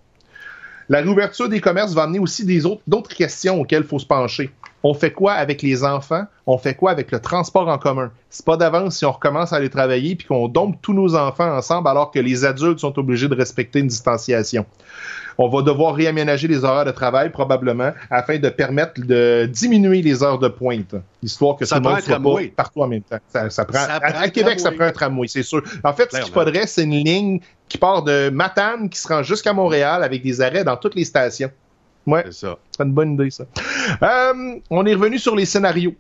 La réouverture des commerces va amener aussi d'autres questions auxquelles il faut se pencher. On fait quoi avec les enfants? On fait quoi avec le transport en commun? C'est pas d'avance si on recommence à aller travailler puis qu'on dompe tous nos enfants ensemble alors que les adultes sont obligés de respecter une distanciation. On va devoir réaménager les horaires de travail probablement afin de permettre de diminuer les heures de pointe, histoire que ça tout le monde soit pas partout en même temps. Ça, prend, à, Québec, ça prend un tramway, c'est sûr. En fait, ce qu'il faudrait, c'est une ligne qui part de Matane qui se rend jusqu'à Montréal avec des arrêts dans toutes les stations. Ouais, c'est ça. C'est une bonne idée, ça. Euh, on est revenu sur les scénarios.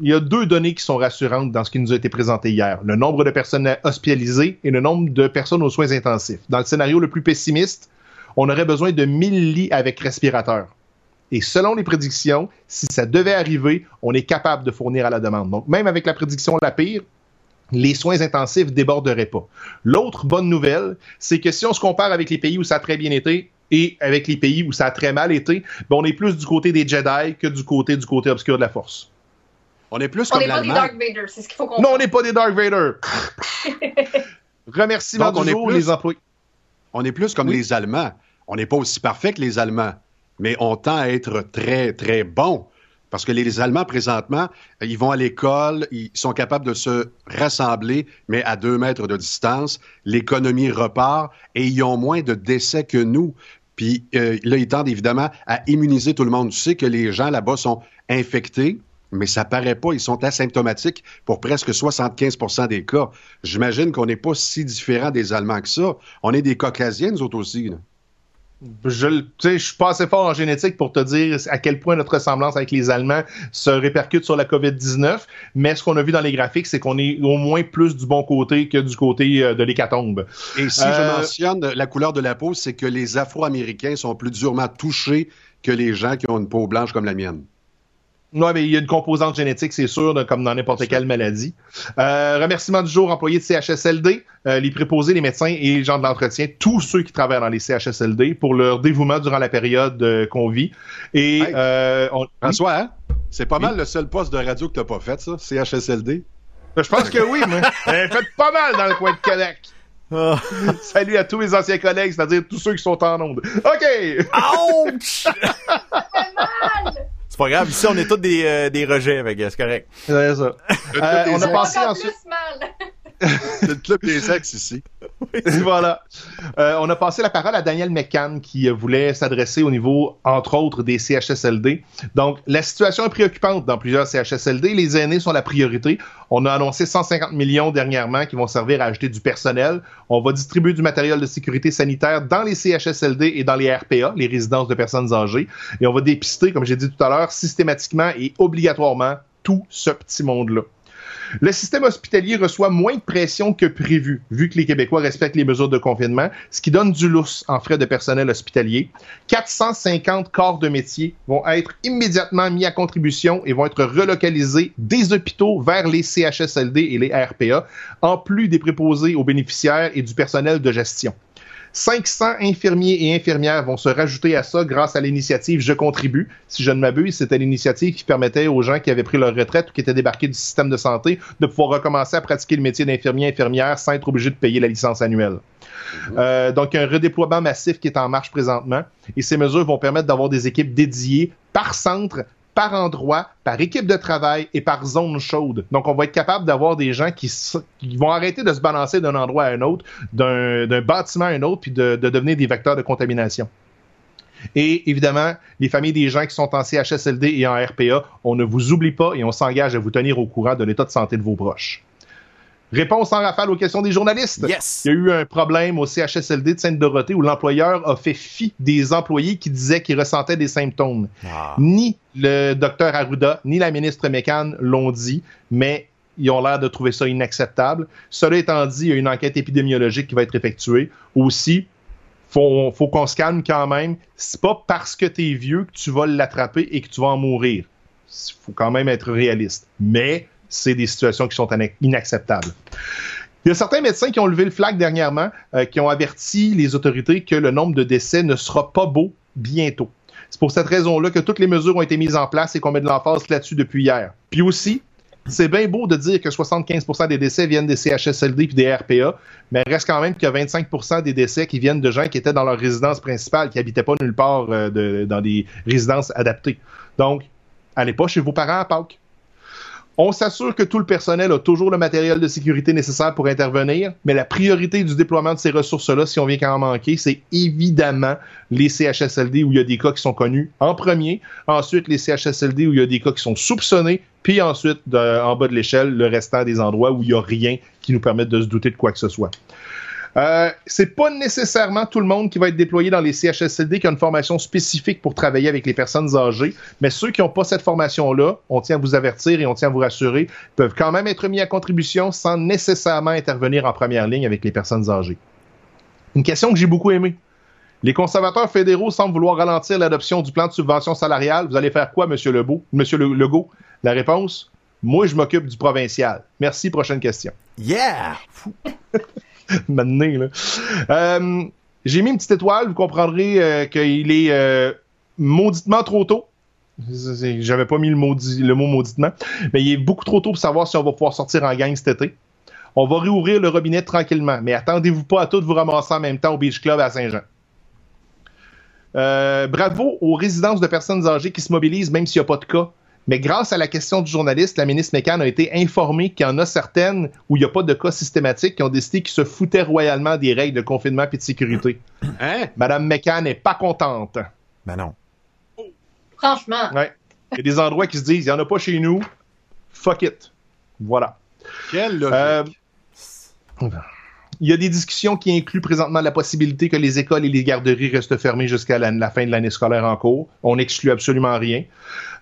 Il y a deux données qui sont rassurantes dans ce qui nous a été présenté hier. Le nombre de personnes hospitalisées et le nombre de personnes aux soins intensifs. Dans le scénario le plus pessimiste, on aurait besoin de 1000 lits avec respirateurs. Et selon les prédictions, si ça devait arriver, on est capable de fournir à la demande. Donc, même avec la prédiction la pire, les soins intensifs déborderaient pas. L'autre bonne nouvelle, c'est que si on se compare avec les pays où ça a très bien été et avec les pays où ça a très mal été, ben on est plus du côté des Jedi que du côté du côté obscur de la Force. On est plus on comme On n'est pas des Dark Vader, c'est ce qu'il faut (laughs) comprendre. Non, on n'est pas des Dark Vader. Remerciement Donc, du jour, les employés. On est plus comme les Allemands on n'est pas aussi parfait que les Allemands, mais on tend à être très, très bon. Parce que les Allemands, présentement, ils vont à l'école, ils sont capables de se rassembler, mais à deux mètres de distance. L'économie repart et ils ont moins de décès que nous. Puis euh, là, ils tendent évidemment à immuniser tout le monde. Tu sais que les gens là-bas sont infectés, mais ça paraît pas. Ils sont asymptomatiques pour presque 75% des cas. J'imagine qu'on n'est pas si différent des Allemands que ça. On est des Caucasiens, nous autres aussi. Là je je suis pas assez fort en génétique pour te dire à quel point notre ressemblance avec les Allemands se répercute sur la COVID-19, mais ce qu'on a vu dans les graphiques, c'est qu'on est au moins plus du bon côté que du côté euh, de l'hécatombe. Et si je euh, mentionne la couleur de la peau, c'est que les Afro-Américains sont plus durement touchés que les gens qui ont une peau blanche comme la mienne. Oui, mais il y a une composante génétique, c'est sûr, comme dans n'importe quelle maladie. Euh, remerciement du jour, employés de CHSLD, euh, les préposés, les médecins et les gens de l'entretien, tous ceux qui travaillent dans les CHSLD pour leur dévouement durant la période euh, qu'on vit. Et euh, on... François, hein? c'est pas mal le seul poste de radio que t'as pas fait, ça, CHSLD. Ben, je pense que oui, mais (laughs) fait pas mal dans le coin de Québec. Ah. Salut à tous mes anciens collègues, c'est-à-dire tous ceux qui sont en onde. OK! Ouch! (laughs) C'est pas grave, ici on est tous des, euh, des rejets, avec c'est correct. C'est ça. Euh, on a passé ensuite. Mal. C'est le club des sexes ici. voilà. Euh, on a passé la parole à Daniel McCann qui voulait s'adresser au niveau, entre autres, des CHSLD. Donc, la situation est préoccupante dans plusieurs CHSLD. Les aînés sont la priorité. On a annoncé 150 millions dernièrement qui vont servir à acheter du personnel. On va distribuer du matériel de sécurité sanitaire dans les CHSLD et dans les RPA, les résidences de personnes âgées. Et on va dépister, comme j'ai dit tout à l'heure, systématiquement et obligatoirement tout ce petit monde-là. Le système hospitalier reçoit moins de pression que prévu, vu que les Québécois respectent les mesures de confinement, ce qui donne du lousse en frais de personnel hospitalier. 450 corps de métier vont être immédiatement mis à contribution et vont être relocalisés des hôpitaux vers les CHSLD et les RPA, en plus des préposés aux bénéficiaires et du personnel de gestion. 500 infirmiers et infirmières vont se rajouter à ça grâce à l'initiative Je contribue. Si je ne m'abuse, c'était l'initiative qui permettait aux gens qui avaient pris leur retraite ou qui étaient débarqués du système de santé de pouvoir recommencer à pratiquer le métier d'infirmier infirmière sans être obligé de payer la licence annuelle. Mhm. Euh, donc, un redéploiement massif qui est en marche présentement. Et ces mesures vont permettre d'avoir des équipes dédiées par centre par endroit, par équipe de travail et par zone chaude. Donc, on va être capable d'avoir des gens qui, vont arrêter de se balancer d'un endroit à un autre, d'un bâtiment à un autre, puis de, de devenir des vecteurs de contamination. Et évidemment, les familles des gens qui sont en CHSLD et en RPA, on ne vous oublie pas et on s'engage à vous tenir au courant de l'état de santé de vos proches. Réponse en rafale aux questions des journalistes. Yes. Il y a eu un problème au CHSLD de Sainte-Dorothée où l'employeur a fait fi des employés qui disaient qu'ils ressentaient des symptômes. Ah. Ni le docteur Arruda, ni la ministre Mécan l'ont dit, mais ils ont l'air de trouver ça inacceptable. Cela étant dit, il y a une enquête épidémiologique qui va être effectuée. Aussi, faut, faut qu'on se calme quand même. C'est pas parce que tu es vieux que tu vas l'attraper et que tu vas en mourir. Il faut quand même être réaliste. Mais c'est des situations qui sont inacceptables. Il y a certains médecins qui ont levé le flag dernièrement, euh, qui ont averti les autorités que le nombre de décès ne sera pas beau bientôt. C'est pour cette raison-là que toutes les mesures ont été mises en place et qu'on met de l'emphase là-dessus depuis hier. Puis aussi, c'est bien beau de dire que 75% des décès viennent des CHSLD et des RPA, mais il reste quand même a 25% des décès qui viennent de gens qui étaient dans leur résidence principale, qui n'habitaient pas nulle part euh, dans des résidences adaptées. Donc, allez pas chez vos parents à Pâques. On s'assure que tout le personnel a toujours le matériel de sécurité nécessaire pour intervenir, mais la priorité du déploiement de ces ressources-là, si on vient qu'à en manquer, c'est évidemment les CHSLD où il y a des cas qui sont connus en premier, ensuite les CHSLD où il y a des cas qui sont soupçonnés, puis ensuite, en bas de l'échelle, le restant des endroits où il n'y a rien qui nous permette de se douter de quoi que ce soit. Euh, c'est pas nécessairement tout le monde qui va être déployé dans les CHSLD qui a une formation spécifique pour travailler avec les personnes âgées, mais ceux qui n'ont pas cette formation-là, on tient à vous avertir et on tient à vous rassurer, peuvent quand même être mis à contribution sans nécessairement intervenir en première ligne avec les personnes âgées. Une question que j'ai beaucoup aimée. Les conservateurs fédéraux semblent vouloir ralentir l'adoption du plan de subvention salariale. Vous allez faire quoi, Legault? Monsieur Legault? La réponse? Moi, je m'occupe du provincial. Merci. Prochaine question. Yeah! (laughs) (laughs) maintenant. Euh, j'ai mis une petite étoile, vous comprendrez euh, qu'il est euh, mauditement trop tôt. J'avais pas mis le, mot mauditement, mais il est beaucoup trop tôt pour savoir si on va pouvoir sortir en gang cet été. On va réouvrir le robinet tranquillement, mais attendez-vous pas à tout vous ramasser en même temps au Beach Club à Saint-Jean. bravo aux résidences de personnes âgées qui se mobilisent même s'il n'y a pas de cas. Mais grâce à la question du journaliste, la ministre Mécan a été informée qu'il y en a certaines où il n'y a pas de cas systématiques qui ont décidé qu'ils se foutaient royalement des règles de confinement et de sécurité. Hein? Madame Mécan n'est pas contente. Ben non. Franchement. Ouais. Il y a des endroits qui se disent, il n'y en a pas chez nous. Fuck it. Voilà. Quelle euh, il y a des discussions qui incluent présentement la possibilité que les écoles et les garderies restent fermées jusqu'à la, fin de l'année scolaire en cours. On n'exclut absolument rien.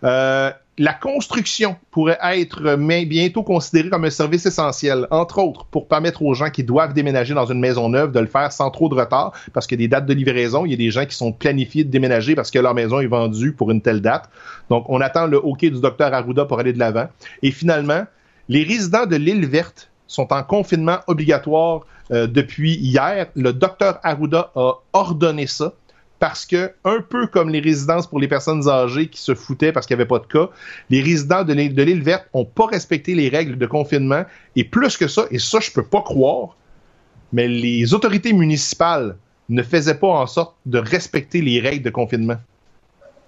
Euh, la construction pourrait être bientôt considérée comme un service essentiel, entre autres pour permettre aux gens qui doivent déménager dans une maison neuve de le faire sans trop de retard, parce qu'il y a des dates de livraison, il y a des gens qui sont planifiés de déménager parce que leur maison est vendue pour une telle date. Donc, on attend le OK du docteur Arruda pour aller de l'avant. Et finalement, les résidents de l'île verte sont en confinement obligatoire euh, depuis hier. Le docteur Arruda a ordonné ça parce que, un peu comme les résidences pour les personnes âgées qui se foutaient parce qu'il n'y avait pas de cas, les résidents de l'île verte n'ont pas respecté les règles de confinement. Et plus que ça, et ça, je peux pas croire, mais les autorités municipales ne faisaient pas en sorte de respecter les règles de confinement.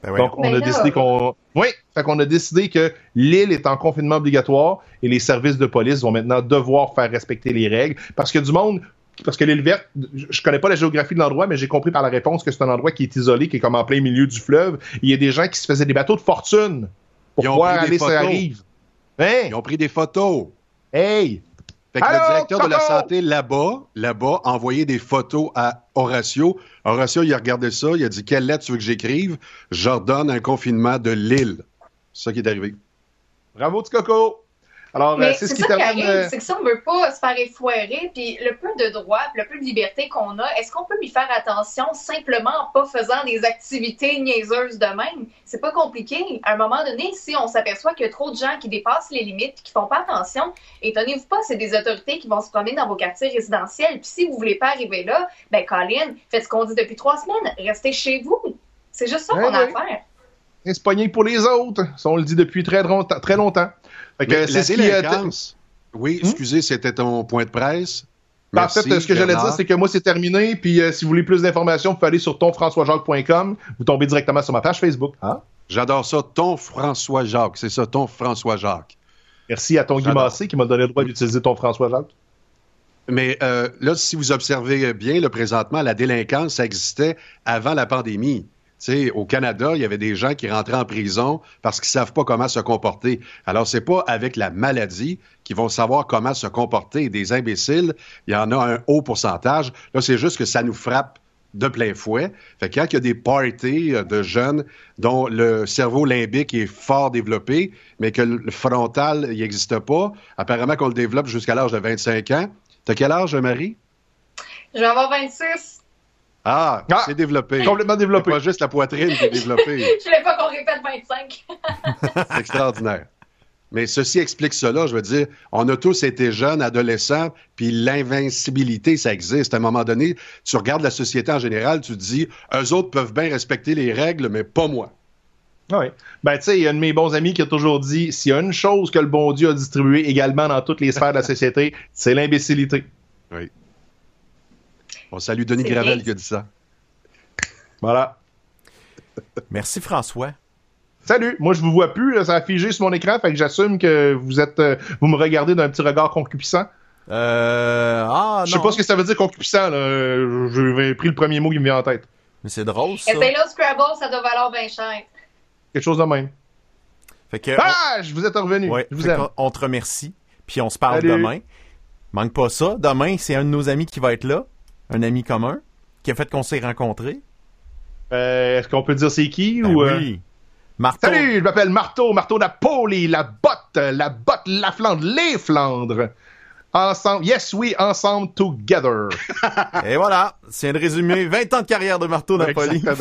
Ben Donc, on a décidé qu'on. Oui, fait qu'on a décidé que l'île est en confinement obligatoire et les services de police vont maintenant devoir faire respecter les règles parce que du monde parce que l'île verte, je connais pas la géographie de l'endroit, mais j'ai compris par la réponse que c'est un endroit qui est isolé, qui est comme en plein milieu du fleuve. Il y a des gens qui se faisaient des bateaux de fortune pour pouvoir aller sur la rive. Hein? Ils ont pris des photos. Hey! Fait que le directeur de la santé là-bas, là-bas, a envoyé des photos à Horatio. Horatio, il a regardé ça, il a dit Quelle lettre tu veux que j'écrive? J'ordonne un confinement de l'île. C'est ça qui est arrivé. Bravo, Coco! Alors, euh, c'est ce qui, arrive, euh, c'est que si on veut pas se faire effoirer, puis le peu de droit, le peu de liberté qu'on a, est-ce qu'on peut lui faire attention simplement en pas faisant des activités niaiseuses de même? C'est pas compliqué. À un moment donné, si on s'aperçoit qu'il y a trop de gens qui dépassent les limites, qui font pas attention, étonnez-vous pas, c'est des autorités qui vont se promener dans vos quartiers résidentiels. Puis si vous voulez pas arriver là, ben Colin, faites ce qu'on dit depuis trois semaines, restez chez vous. C'est juste ça qu'on a à faire. C'est pour les autres. Ça, on le dit depuis très, très longtemps c'est ce qui Oui, hmm? excusez, c'était ton point de presse. En fait, ce que j'allais dire, c'est que moi, c'est terminé. Puis, euh, si vous voulez plus d'informations, vous pouvez aller sur tonfrançoisjacques.com. Vous tombez directement sur ma page Facebook. Ah. J'adore ça, ton François Jacques. C'est ça, ton François Jacques. Merci à ton Guy Massé qui m'a donné le droit d'utiliser ton François Jacques. Mais euh, là, si vous observez bien, le présentement, la délinquance, ça existait avant la pandémie sais, au Canada, il y avait des gens qui rentraient en prison parce qu'ils savent pas comment se comporter. Alors, c'est pas avec la maladie qu'ils vont savoir comment se comporter. Des imbéciles, il y en a un haut pourcentage. Là, c'est juste que ça nous frappe de plein fouet. Fait que quand il y a des parties euh, de jeunes dont le cerveau limbique est fort développé, mais que le frontal n'existe pas, apparemment qu'on le développe jusqu'à l'âge de 25 ans. T'as quel âge, Marie? Je vais avoir 26. Ah, ah, c'est développé. Complètement développé. Pas juste la poitrine qui est développée. (laughs) Je voulais pas qu'on répète 25. (laughs) c'est extraordinaire. Mais ceci explique cela. Je veux dire, on a tous été jeunes, adolescents, puis l'invincibilité, ça existe. À un moment donné, tu regardes la société en général, tu te dis, eux autres peuvent bien respecter les règles, mais pas moi. Ah oui. Ben, tu sais, il y a un de mes bons amis qui a toujours dit, s'il y a une chose que le bon Dieu a distribuée également dans toutes les sphères de la société, (laughs) c'est l'imbécilité. Oui. On salue Denis Gravel qui a dit ça. Voilà. Merci François. Salut, moi je vous vois plus, ça a figé sur mon écran, fait que j'assume que vous êtes, euh, vous me regardez d'un petit regard concupissant. Euh, ah, je sais pas ce que ça veut dire concupissant, là. J'ai pris le premier mot qui me vient en tête. Mais c'est drôle, ça. Et là, Scrabble, ça doit valoir bien cher. Quelque chose de même. Fait que, ah, je vous êtes revenu. je vous aime. On te remercie, puis on se parle demain. Manque pas ça. Demain, c'est un de nos amis qui va être là un ami commun qui a fait qu'on s'est rencontrés. Euh, est-ce qu'on peut dire c'est qui ben ou euh? oui. Marteau. Salut, je m'appelle Marteau, Marteau Napoli, la botte, la botte, la Flandre, les Flandres. Ensemble, yes, oui, ensemble, together. (laughs) Et voilà, c'est un résumé 20 ans de carrière de Marteau Napoli. (laughs)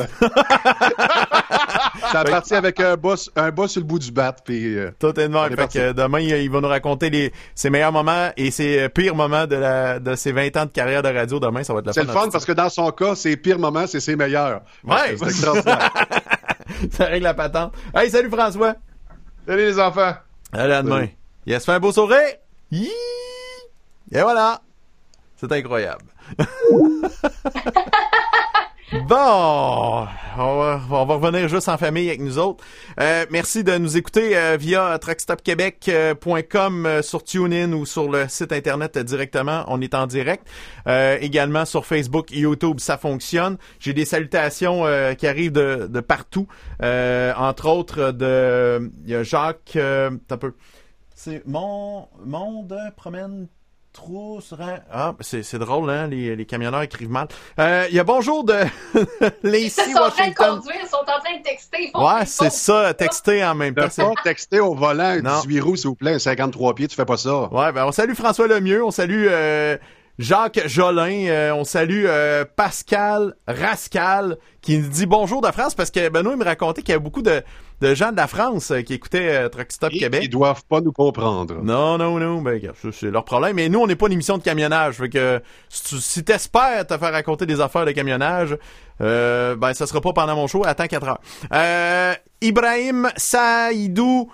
Ça a parti avec un boss, un boss sur le bout du bat. Puis, euh, Totalement. Fait que demain, il va nous raconter les, ses meilleurs moments et ses pires moments de, la, de ses 20 ans de carrière de radio. Demain, ça va être la C'est le fun parce que dans son cas, ses pires moments, c'est ses meilleurs. Ouais. C'est (laughs) ça règle la patente. Hey, salut François. Salut les enfants. Allez, à demain. Yes, fait un beau sourire. Et voilà. C'est incroyable. (laughs) Bon, on va, revenir juste en famille avec nous autres. Euh, merci de nous écouter euh, via truckstopquebec.com euh, sur TuneIn ou sur le site internet directement. On est en direct. également sur Facebook, YouTube, ça fonctionne. J'ai des salutations qui arrivent de, de partout. entre autres, de y a Jacques. un peu. C'est mon monde promène Trousse, Ah, c'est, c'est drôle, hein, les, les camionneurs écrivent mal. Euh, il y a bonjour de (laughs) Lacey Ils sont en train de conduire, ils sont en train de texter. ouais, c'est ça, texter en même temps. Pas texter au volant, 18 roues, s'il vous plaît, 53 pieds, tu fais pas ça. Ouais, ben on salue François Lemieux, on salue euh, Jacques Jolin, euh, on salue euh, Pascal Rascal qui nous dit bonjour de France parce que Benoît me racontait qu'il y a beaucoup de, de gens de la France euh, qui écoutaient Truck Stop Québec. Ils doivent pas nous comprendre. Non, non, non, ben c'est leur problème. Mais nous, on n'est pas une émission de camionnage, fait que si, si t'espères te faire raconter des affaires de camionnage, ben ça sera pas pendant mon show. Attends 4 heures. Ibrahim Saïdou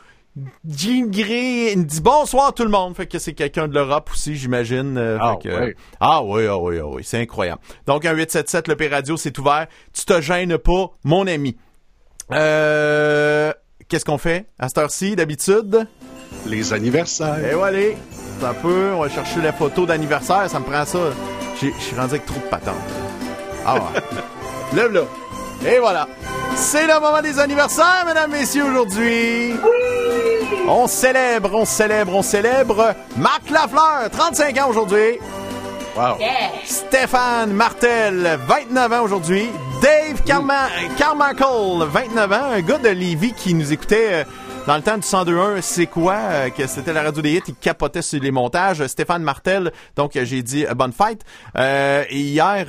Jean Gray dit bonsoir tout le monde. Fait que c'est quelqu'un de l'Europe aussi, j'imagine. Euh, ah, oui. ah oui, ah oui, ah oui, c'est incroyable. Donc un 877 le P Radio, c'est ouvert. Tu te gênes pas, mon ami. Euh, qu'est-ce qu'on fait à cette heure-ci d'habitude? Les anniversaires. Et eh, voilà, ça peut. On va chercher la photo d'anniversaire. Ça me prend ça. Je suis rendu avec trop de patentes. Ah ouais. (laughs) Lève là. Et voilà. C'est le moment des anniversaires, mesdames, messieurs, aujourd'hui. On célèbre, on célèbre, on célèbre Marc Lafleur, 35 ans aujourd'hui. Wow. Stéphane Martel, 29 ans aujourd'hui. Dave Carmichael, 29 ans, un gars de Lévis qui nous écoutait euh, dans le temps du 102.1, c'est quoi euh, que c'était la radio des hits, il capotait sur les montages. Stéphane Martel, donc j'ai dit euh, bonne fête. Euh, et hier,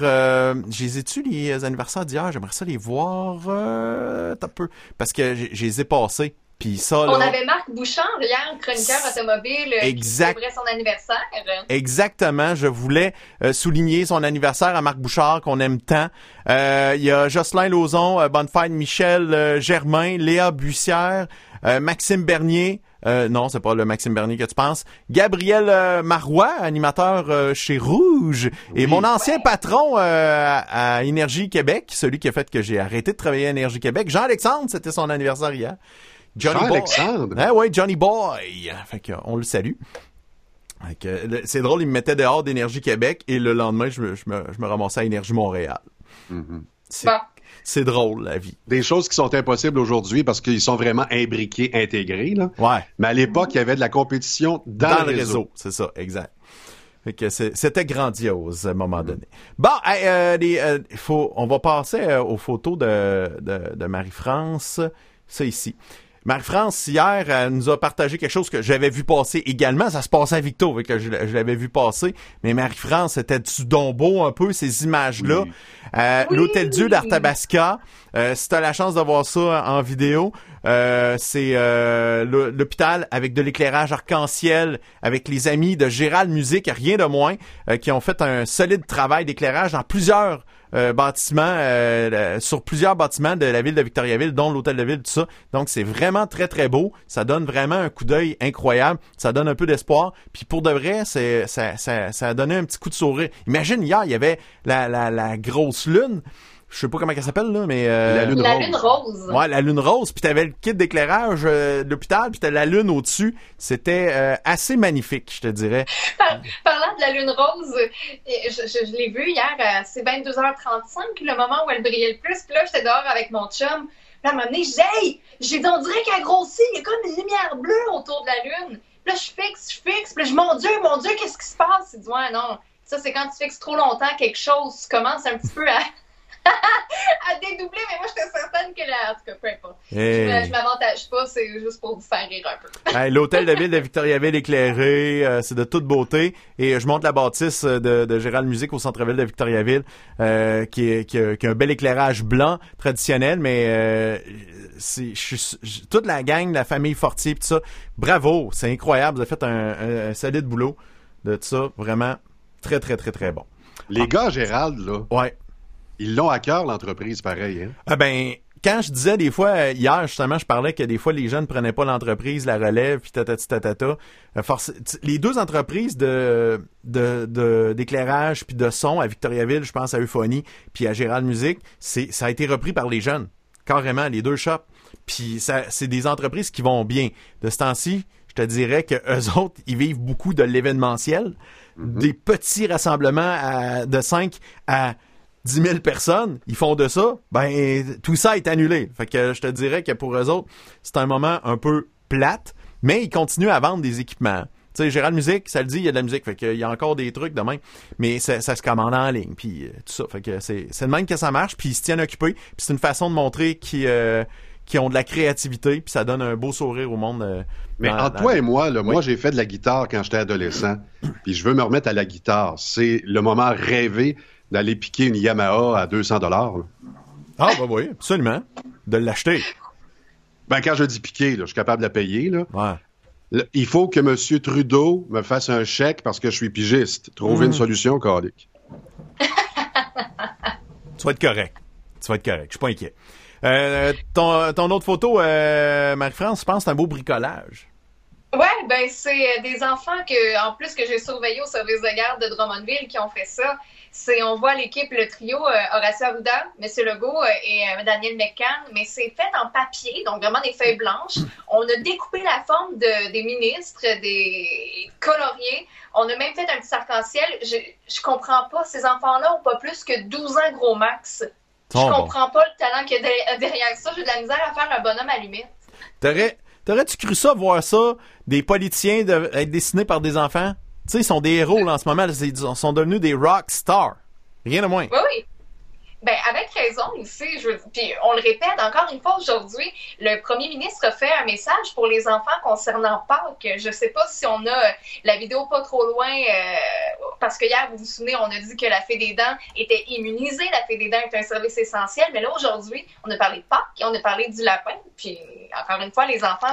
j'ai tu les anniversaires d'hier, j'aimerais ça les voir un peu parce que j'ai les ai passés. Puis ça, On avait Marc Bouchard hier, chroniqueur automobile, exact... qui son anniversaire. Exactement. Je voulais souligner son anniversaire à Marc Bouchard, qu'on aime tant. Il y a Jocelyn Lauzon, bonne fête, Michel Germain, Léa Bussière, euh, Maxime Bernier, euh, non, c'est pas le Maxime Bernier que tu penses. Gabriel euh, Marois, animateur chez Rouge, et mon ancien patron à Énergie Québec, celui qui a fait que j'ai arrêté de travailler à Énergie Québec, Jean-Alexandre, c'était son anniversaire hier. Johnny Jean-Alexandre? Ah ouais, Johnny Boy. Fait que, on le salue. C'est drôle, il me mettait dehors d'Énergie Québec et le lendemain, je me, je me, je me ramassais à Énergie Montréal. Mm-hmm c'est drôle, la vie. Des choses qui sont impossibles aujourd'hui parce qu'ils sont vraiment imbriqués, intégrés. Là. Ouais. Mais à l'époque, il y avait de la compétition dans, le réseau. C'est ça, exact. c'était grandiose à un moment donné. Bon, euh, euh, faut, on va passer euh, aux photos de, de, de Marie-France. Ça ici. Marie-France, hier, elle nous a partagé quelque chose que j'avais vu passer également. Ça se passait à Victo, que je, l'avais vu passer. Mais Marie-France, c'était du dombo un peu, ces images-là. Euh, L'Hôtel Dieu d'Artabasca. Euh, si tu as la chance de voir ça en vidéo, euh, c'est euh, l'hôpital avec de l'éclairage arc-en-ciel, avec les amis de Gérald Musique, rien de moins, euh, qui ont fait un solide travail d'éclairage dans plusieurs euh, bâtiments, euh, sur plusieurs bâtiments de la ville de Victoriaville, dont l'hôtel de ville, tout ça. Donc c'est vraiment très très beau. Ça donne vraiment un coup d'œil incroyable. Ça donne un peu d'espoir. Puis pour de vrai, c'est ça, ça, ça a donné un petit coup de sourire. Imagine hier, il y avait la, la, la grosse lune je sais pas comment elle s'appelle là, mais euh, la lune la rose. Lune rose. Ouais, la lune rose. Puis t'avais le kit d'éclairage euh, de l'hôpital, puis t'avais la lune au-dessus. C'était euh, assez magnifique, je te dirais. Parlant de la lune rose, je, je, l'ai vu hier, c'est 22h35, le moment où elle brillait le plus. Puis là, j'étais dehors avec mon chum. Puis là, elle m'a amené, je dis, hey, j'ai on dirait qu'elle grossit. Il y a comme une lumière bleue autour de la lune. Puis là, je fixe, je fixe. Puis là, je mon Dieu, mon Dieu, qu'est-ce qui se passe? Il dit, ouais, non. Ça, c'est quand tu fixes trop longtemps quelque chose, tu commences un petit peu à à dédoubler, mais moi, j'étais certaine que la. En tout cas, peu importe. Je, je m'avantage pas, c'est juste pour vous faire rire un peu. (laughs) L'hôtel de ville de Victoriaville éclairé, euh, c'est de toute beauté. Et je monte la bâtisse de, de Gérald Musique au centre-ville de Victoriaville, euh, qui, est, qui, a, un bel éclairage blanc traditionnel, mais euh, c'est toute la gang, la famille Fortier, tout ça. Bravo, c'est incroyable. Vous avez fait un, un, solide boulot de tout ça. Vraiment très, très, très, très bon. Les gars, Gérald, là. Ouais. Ils l'ont à cœur, l'entreprise, pareil. Hein? Ah ben, quand je disais des fois, hier justement, je parlais que des fois les jeunes prenaient pas l'entreprise, la relève, puis tatati tatata. Euh, les deux entreprises de d'éclairage puis de son à Victoriaville, je pense à Euphonie, puis à Gérald Musique, c'est ça a été repris par les jeunes, carrément les deux shops. Puis ça, c'est des entreprises qui vont bien. De ce temps-ci, je te dirais que (laughs) eux autres, ils vivent beaucoup de l'événementiel, mm-hmm. des petits rassemblements à, de 5 à 10 000 personnes, ils font de ça, ben tout ça est annulé. Fait que je te dirais que pour eux autres, c'est un moment un peu plate, mais ils continuent à vendre des équipements. Tu sais, Gérald Musique, ça le dit, il y a de la musique. Fait qu'il y a encore des trucs de même. Mais ça, ça se commande en ligne, puis euh, tout ça. Fait que c'est, c'est de même que ça marche, puis ils se tiennent occupés. Puis c'est une façon de montrer qu'ils, euh, qui ont de la créativité, puis ça donne un beau sourire au monde. euh, Mais dans- entre dans- toi et moi, là, Oui. moi j'ai fait de la guitare quand j'étais adolescent, puis je veux me remettre à la guitare. C'est le moment rêvé d'aller piquer une Yamaha à 200 dollars. Ah, bah oui, absolument. De l'acheter. Ben quand je dis piquer, là, je suis capable de la payer. Là. Ouais. Le- Il faut que M. Trudeau me fasse un chèque parce que je suis pigiste. Trouver une solution, Calique. (laughs) Tu vas être correct. Tu vas être correct. Je suis pas inquiet. Euh, ton, ton autre photo, euh, Marie-France, je pense que c'est un beau bricolage. Ouais, ben c'est euh, des enfants que, en plus que j'ai surveillé au service de garde de Drummondville qui ont fait ça. C'est, on voit l'équipe, le trio, euh, Horacio Arruda, M. Legault euh, et euh, Daniel McCann, mais c'est fait en papier, donc vraiment des feuilles blanches. On a découpé la forme de, des ministres, des coloriés. On a même fait un petit arc-en-ciel. Je, je comprends pas, ces enfants-là ont pas plus que 12 ans gros max. Je comprends pas le talent qu'il y a derrière- ça. J'ai de la misère à faire un bonhomme allumé. T'aurais, t'aurais-tu cru ça, voir ça, des politiciens de- être dessinés par des enfants? Sais, ils sont des héros, en ce moment. Ils sont devenus des rock stars. Rien de moins. Oui, oui. Ben, avec raison aussi, puis on le répète encore une fois aujourd'hui, le premier ministre fait un message pour les enfants concernant Pâques. Je sais pas si on a euh, la vidéo pas trop loin, euh, parce que hier, vous vous souvenez, on a dit que la Fée des Dents était immunisée, la Fée des Dents est un service essentiel, mais là, aujourd'hui, on a parlé de Pâques et on a parlé du lapin, puis encore une fois, les enfants,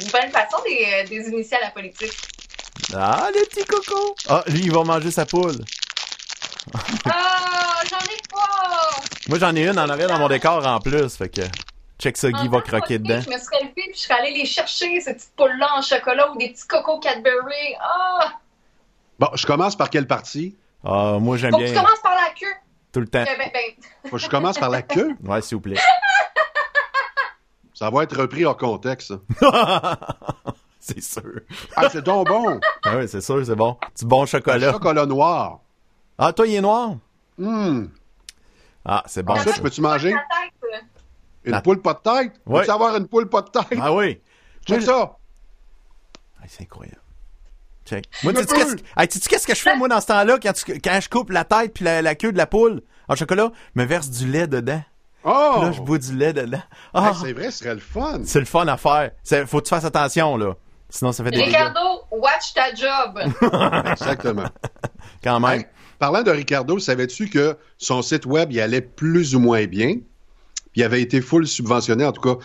une bonne façon des, des initiés à la politique. Ah, le petit coco! Ah, lui, il va manger sa poule. Ah, j'en ai pas! Moi, j'en ai une en arrière dans mon décor en plus, fait que check ça, Guy En va croquer dedans. Je me serais levée puis je serais allée les chercher, ces petites poules-là en chocolat ou des petits cocos Cadbury. Ah! Bon, je commence par quelle partie? Ah, moi, j'aime Faut que tu bien commences par la queue. tout le temps. Euh, ben, ben, Faut que je commence par la queue? (laughs) Ouais, s'il vous plaît. Ça va être repris hors contexte. (laughs) (laughs) c'est sûr. Ah, c'est donc bon. Ah (laughs) oui, c'est sûr, c'est bon. Du bon chocolat. Chocolat noir. Ah, toi, il est noir? Hum. Ah, c'est bon. Je peux-tu manger? tête. Une La- poule pas de tête? Ouais. Peux-tu avoir une poule pas de tête? Ah oui. Check ça. Ah, c'est incroyable. Check. Moi, tu sais peux. qu'est-ce que- hey, je fais, moi, dans ce temps-là, quand, tu- quand je coupe la tête puis la, la queue de la poule en chocolat? Je me verse du lait dedans. Oh! Puis là, je bois du lait dedans. Ah, Hey, c'est vrai, ce serait le fun. c'est le fun à faire. Faut que tu fasses attention, là. Sinon, ça fait des dégâts. Ricardo, watch ta job. (laughs) Exactement. Quand même. Hey, parlant de Ricardo, savais-tu que son site web il allait plus ou moins bien? Puis il avait été full subventionné, en tout cas.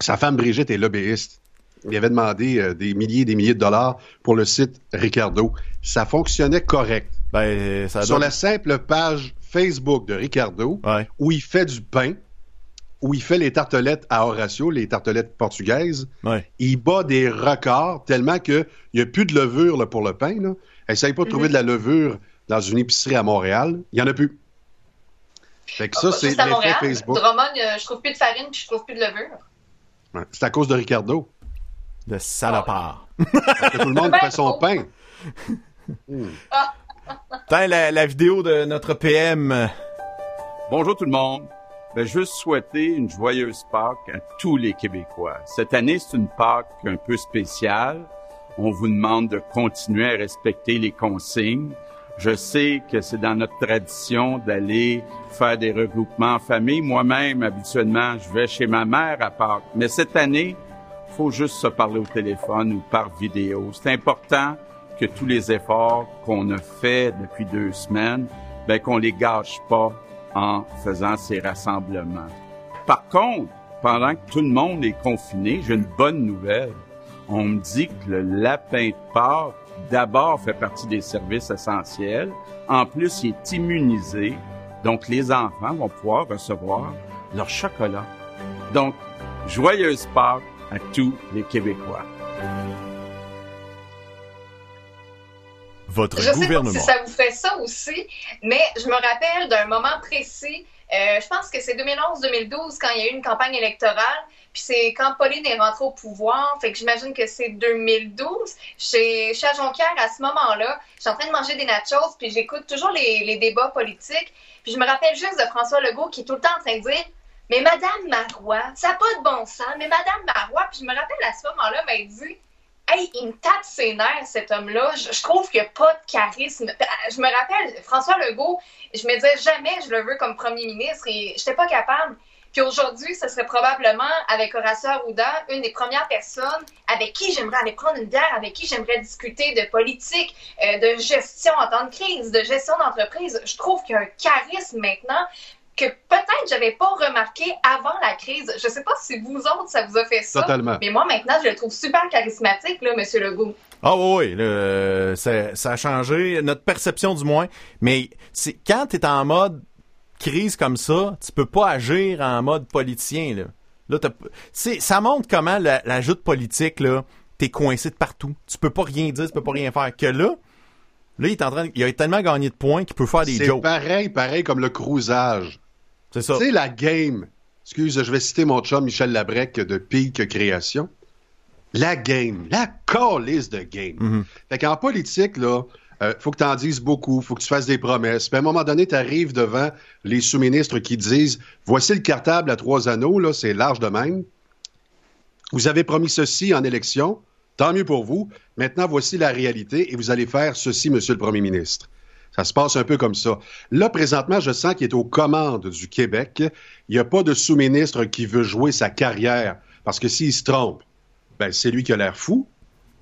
Sa femme Brigitte est lobbyiste. Il avait demandé euh, des milliers et des milliers de dollars pour le site Ricardo. Ça fonctionnait correct. Ben, ça Sur la simple page Facebook de Ricardo, Ouais. où il fait du pain, où il fait les tartelettes à Horatio, les tartelettes portugaises, Ouais. il bat des records tellement qu'il n'y a plus de levure là, pour le pain. Là. Essaye pas de trouver de la levure dans une épicerie à Montréal. Il n'y en a plus. Fait que ça, c'est Juste à l'effet. Facebook. Drummond, euh, je trouve plus de farine puis je trouve plus de levure. Ouais. C'est à cause de Ricardo. De salopard. (laughs) Que tout le monde Ben, fait son oh. pain. Tiens, la, la vidéo de notre PM. Bonjour tout le monde. Ben, juste souhaiter une joyeuse Pâques à tous les Québécois. Cette année, c'est une Pâques un peu spéciale. On vous demande de continuer à respecter les consignes. Je sais que c'est dans notre tradition d'aller faire des regroupements en famille. Moi-même, habituellement, je vais chez ma mère à Pâques. Mais cette année, faut juste se parler au téléphone ou par vidéo. C'est important que tous les efforts qu'on a faits depuis deux semaines, ben, qu'on les gâche pas en faisant ces rassemblements. Par contre, pendant que tout le monde est confiné, j'ai une bonne nouvelle. On me dit que le lapin de Pâques, d'abord, fait partie des services essentiels. En plus, il est immunisé. Donc, les enfants vont pouvoir recevoir leur chocolat. Donc, joyeuse Pâques à tous les Québécois. Votre Je sais pas gouvernement. si ça vous fait ça aussi, mais je me rappelle d'un moment précis. euh, je pense que c'est 2011-2012 quand il y a eu une campagne électorale. Puis c'est quand Pauline est rentrée au pouvoir. Fait que j'imagine que c'est 2012. Chez, chez Jonquière, à ce moment-là, je suis en train de manger des nachos, puis j'écoute toujours les, les débats politiques. Puis je me rappelle juste de François Legault qui est tout le temps en train de dire Mais Madame Marois, ça n'a pas de bon sens, mais Madame Marois. Puis je me rappelle à ce moment-là, ben, elle dit Hey, il me tape ses nerfs, cet homme-là. Je, trouve qu'il n'y a pas de charisme. Je me rappelle, François Legault, je me disais jamais je le veux comme premier ministre et je n'étais pas capable. Puis aujourd'hui, ce serait probablement, avec Horacio Arruda, une des premières personnes avec qui j'aimerais aller prendre une bière, avec qui j'aimerais discuter de politique, euh, de gestion en temps de crise, de gestion d'entreprise. Je trouve qu'il y a un charisme maintenant que peut-être j'avais pas remarqué avant la crise. Je sais pas si vous autres, ça vous a fait ça. Totalement. Mais moi, maintenant, je le trouve super charismatique, là, Monsieur Legault. Ah oui, oui, ça, a changé, notre perception du moins. Mais c'est quand tu es en mode crise comme ça, tu peux pas agir en mode politicien. Là. Là, ça montre comment la, la joute politique, là, t'es coincé de partout. Tu peux pas rien dire, tu peux pas rien faire. Que là, là, il est en train, il a tellement gagné de points qu'il peut faire des jokes. C'est pareil, pareil comme le cruisage. C'est ça. Tu sais, la game. Excuse, je vais citer mon chum Michel Labrec de Peak Création. La game. La calice de game. Mm-hmm. Fait qu'en politique, là, euh, faut que tu en dises beaucoup, faut que tu fasses des promesses. Puis à un moment donné, tu arrives devant les sous-ministres qui disent Voici le cartable à trois anneaux, là, c'est large de même. Vous avez promis ceci en élection, tant mieux pour vous. Maintenant, voici la réalité et vous allez faire ceci, monsieur le premier ministre. Ça se passe un peu comme ça. Là, présentement, je sens qu'il est aux commandes du Québec. Il n'y a pas de sous-ministre qui veut jouer sa carrière. Parce que s'il se trompe, ben, c'est lui qui a l'air fou.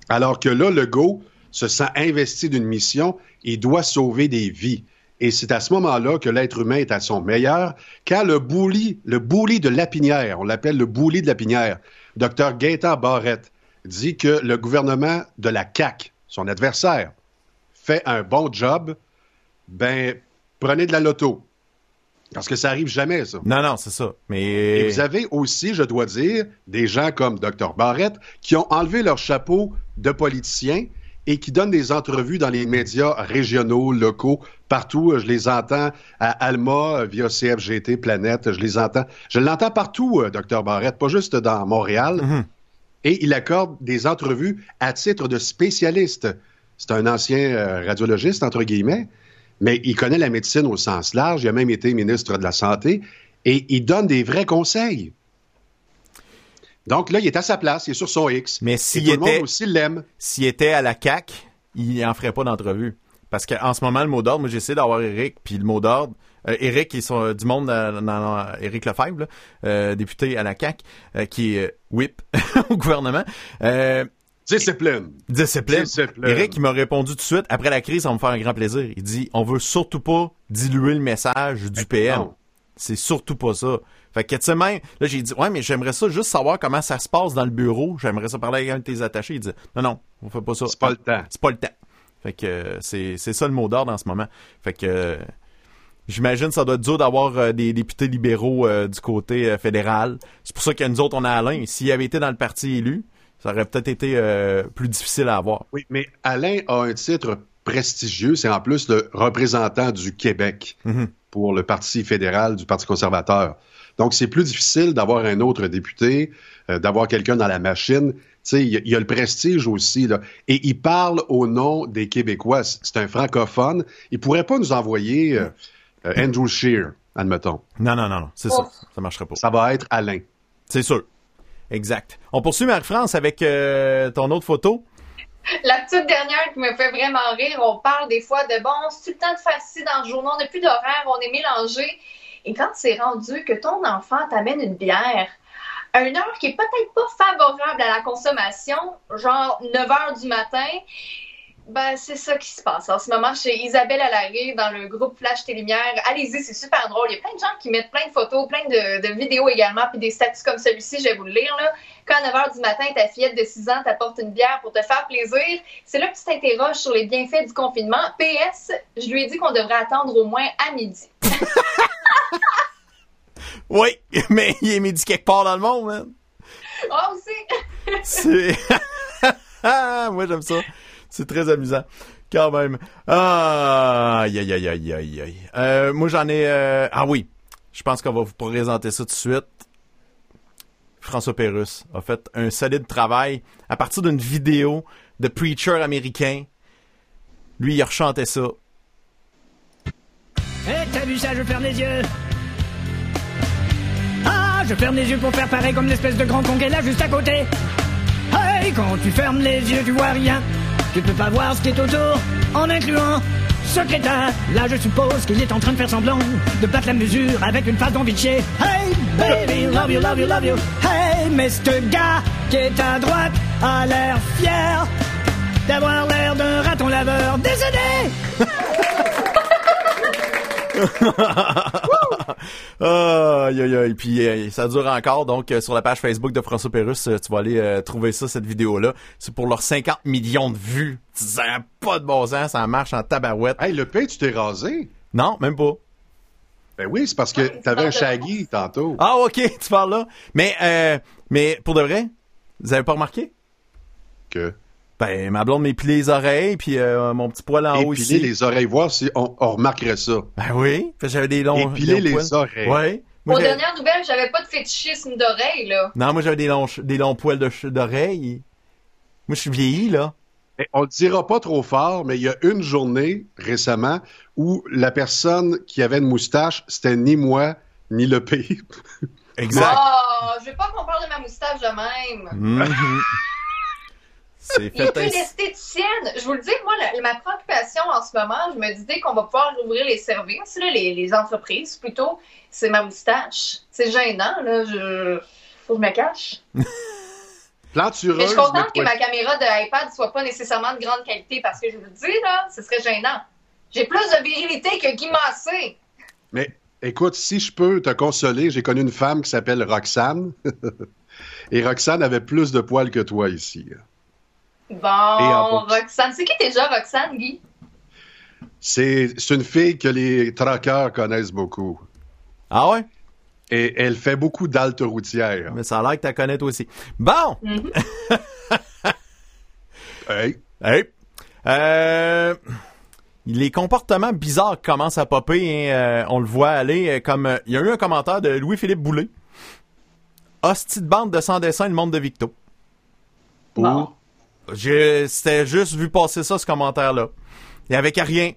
Alors que là, le go se sent investi d'une mission et doit sauver des vies. Et c'est à ce moment-là que l'être humain est à son meilleur, quand le bouli, le bouli de Lapinière, on l'appelle le bouli de Lapinière, Dr Gaëtan Barrette, dit que le gouvernement de la CAQ, son adversaire, fait un bon job, ben, prenez de la loto. Parce que ça arrive jamais, ça. Non, non, c'est ça. Mais... Et vous avez aussi, je dois dire, des gens comme Dr. Barrett qui ont enlevé leur chapeau de politiciens et qui donnent des entrevues dans les médias régionaux, locaux, partout. Je les entends à Alma, via CFGT, Planète, je les entends. Je l'entends partout, euh, Dr. Barrett, pas juste dans Montréal. Mm-hmm. Et il accorde des entrevues à titre de spécialiste. C'est un ancien euh, radiologiste, entre guillemets mais il connaît la médecine au sens large. Il a même été ministre de la Santé et il donne des vrais conseils. Donc là, il est à sa place, il est sur son X. Mais s'il était, le monde aussi l'aime. S'il était à la CAC, il n'en ferait pas d'entrevue. Parce qu'en ce moment, le mot d'ordre, moi j'essaie d'avoir Eric, puis le mot d'ordre, euh, Eric, ils sont du monde dans, Eric Lefebvre, euh, député à la CAC, euh, qui est whip (laughs) au gouvernement. Discipline. Discipline. Eric, il m'a répondu tout de suite, après la crise, ça va me faire un grand plaisir. Il dit, on veut surtout pas diluer le message du PM. C'est surtout pas ça. Fait que, tu sais, même, là, j'ai dit, ouais, mais j'aimerais ça juste savoir comment ça se passe dans le bureau. J'aimerais ça parler avec un de tes attachés. Il dit, non, non, on fait pas ça. C'est pas le temps. C'est pas le temps. Fait que, c'est, c'est ça le mot d'ordre en ce moment. Fait que, J'imagine que ça doit être dur d'avoir euh, des députés libéraux euh, du côté euh, fédéral. C'est pour ça que nous autres, on a Alain. S'il avait été dans le parti élu, ça aurait peut-être été euh, plus difficile à avoir. Oui, mais Alain a un titre prestigieux. C'est en plus le représentant du Québec mhm. pour le Parti fédéral du Parti conservateur. Donc, c'est plus difficile d'avoir un autre député, euh, d'avoir quelqu'un dans la machine. Tu sais, il y, a le prestige aussi. Là. Et il parle au nom des Québécois. C'est un francophone. Il pourrait pas nous envoyer euh, Andrew Scheer, admettons. Non, non, non, non. C'est ça. Ça marcherait pas. Ça va être Alain. C'est sûr. Exact. On poursuit Marie-France avec euh, ton autre photo. La petite dernière qui me fait vraiment rire, on parle des fois de bon, c'est le temps de faire dans le journal, on n'a plus d'horaire, on est mélangé. Et quand c'est rendu que ton enfant t'amène une bière à une heure qui est peut-être pas favorable à la consommation, genre 9 heures du matin, ben, c'est ça qui se passe en ce moment chez Isabelle Alaré dans le groupe Flash Télumière. Allez-y, c'est super drôle. Il y a plein de gens qui mettent plein de photos, plein de, vidéos également, puis des statuts comme celui-ci, je vais vous le lire. Là. Quand à 9 h du matin, ta fillette de 6 ans t'apporte une bière pour te faire plaisir, c'est là que tu t'interroges sur les bienfaits du confinement. PS, je lui ai dit qu'on devrait attendre au moins à midi. (laughs) oui, mais il est midi quelque part dans le monde, man. Ah, aussi! c'est... (laughs) (laughs) Moi, j'aime ça. C'est très amusant. Quand même. Ah, aïe, aïe, aïe, aïe, aïe. Euh, moi, j'en ai... Euh, ah oui, je pense qu'on va vous présenter ça tout de suite. François Pérus a fait un solide travail à partir d'une vidéo de preacher américain. Lui, il rechantait ça. Eh, t'as vu ça, je ferme les yeux Ah, je ferme les yeux pour faire pareil comme l'espèce de grand conquet là juste à côté. Hey, quand tu fermes les yeux, tu vois rien. Tu peux pas voir ce qui est autour, en incluant ce crétin. Là, je suppose qu'il est en train de faire semblant de battre la mesure avec une face d'envie de chier. Hey, baby, love you, love you, love you. Hey, mais ce gars qui est à droite a l'air fier d'avoir l'air d'un raton laveur décédé. (laughs) (laughs) (laughs) aïe, aïe, aïe. Puis euh, ça dure encore. Donc, euh, sur la page Facebook de François Pérusse, euh, tu vas aller trouver ça, cette vidéo-là. C'est pour leurs 50 millions de vues. Ça n'a pas de bon sens. Ça marche en tabarouette. Hey, le pain, tu t'es rasé? Non, même pas. Ben oui, c'est parce que t'avais un shaggy tantôt. Ah, OK, (laughs) tu parles là. Mais, mais pour de vrai, vous avez pas remarqué? Que? Ben, ma blonde m'épilait les oreilles, puis euh, mon petit poil en haut ici. Épiler les oreilles, voir si on, remarquerait ça. Ben oui, j'avais des longs Épiler les oreilles. Ouais. Aux dernières nouvelles, j'avais pas de fétichisme d'oreilles, là. Non, moi j'avais des longs, des longs poils d'oreilles. Moi, je suis vieilli, là. on le dira pas trop fort, mais il y a une journée récemment où la personne qui avait une moustache, c'était ni moi, ni le pays. exact. Oh, je veux pas qu'on parle de ma moustache de même. Mm-hmm. Il n'y a plus d'esthéticienne. Je vous le dis, moi, ma préoccupation en ce moment, je me dis dès qu'on va pouvoir ouvrir les services, les, entreprises plutôt, c'est ma moustache. C'est gênant, là. Je... Faut que je me cache. (laughs) Plantureuse. Mais je suis contente que ma caméra de iPad soit pas nécessairement de grande qualité parce que je vous le dis, là, ce serait gênant. J'ai plus de virilité que Guy Massé. Mais écoute, si je peux te consoler, j'ai connu une femme qui s'appelle Roxane. (laughs) Et Roxane avait plus de poils que toi ici. Bon, Roxane. C'est qui déjà Roxane, Guy? C'est une fille que les traqueurs connaissent beaucoup. Ah ouais? Et elle fait beaucoup d'altes routières. Mais ça a l'air que tu la connais toi aussi. Bon! Mm-hmm. (laughs) hey! Hey! Euh, les comportements bizarres commencent à popper. Hein, euh, on le voit aller. Euh, comme Il y a eu un commentaire de Louis-Philippe Boulay. Hostie de bande de sans dessin, le monde de Victo. Pour? J'ai, c'était juste vu passer ça, ce commentaire-là. Il n'y avait qu'à rien.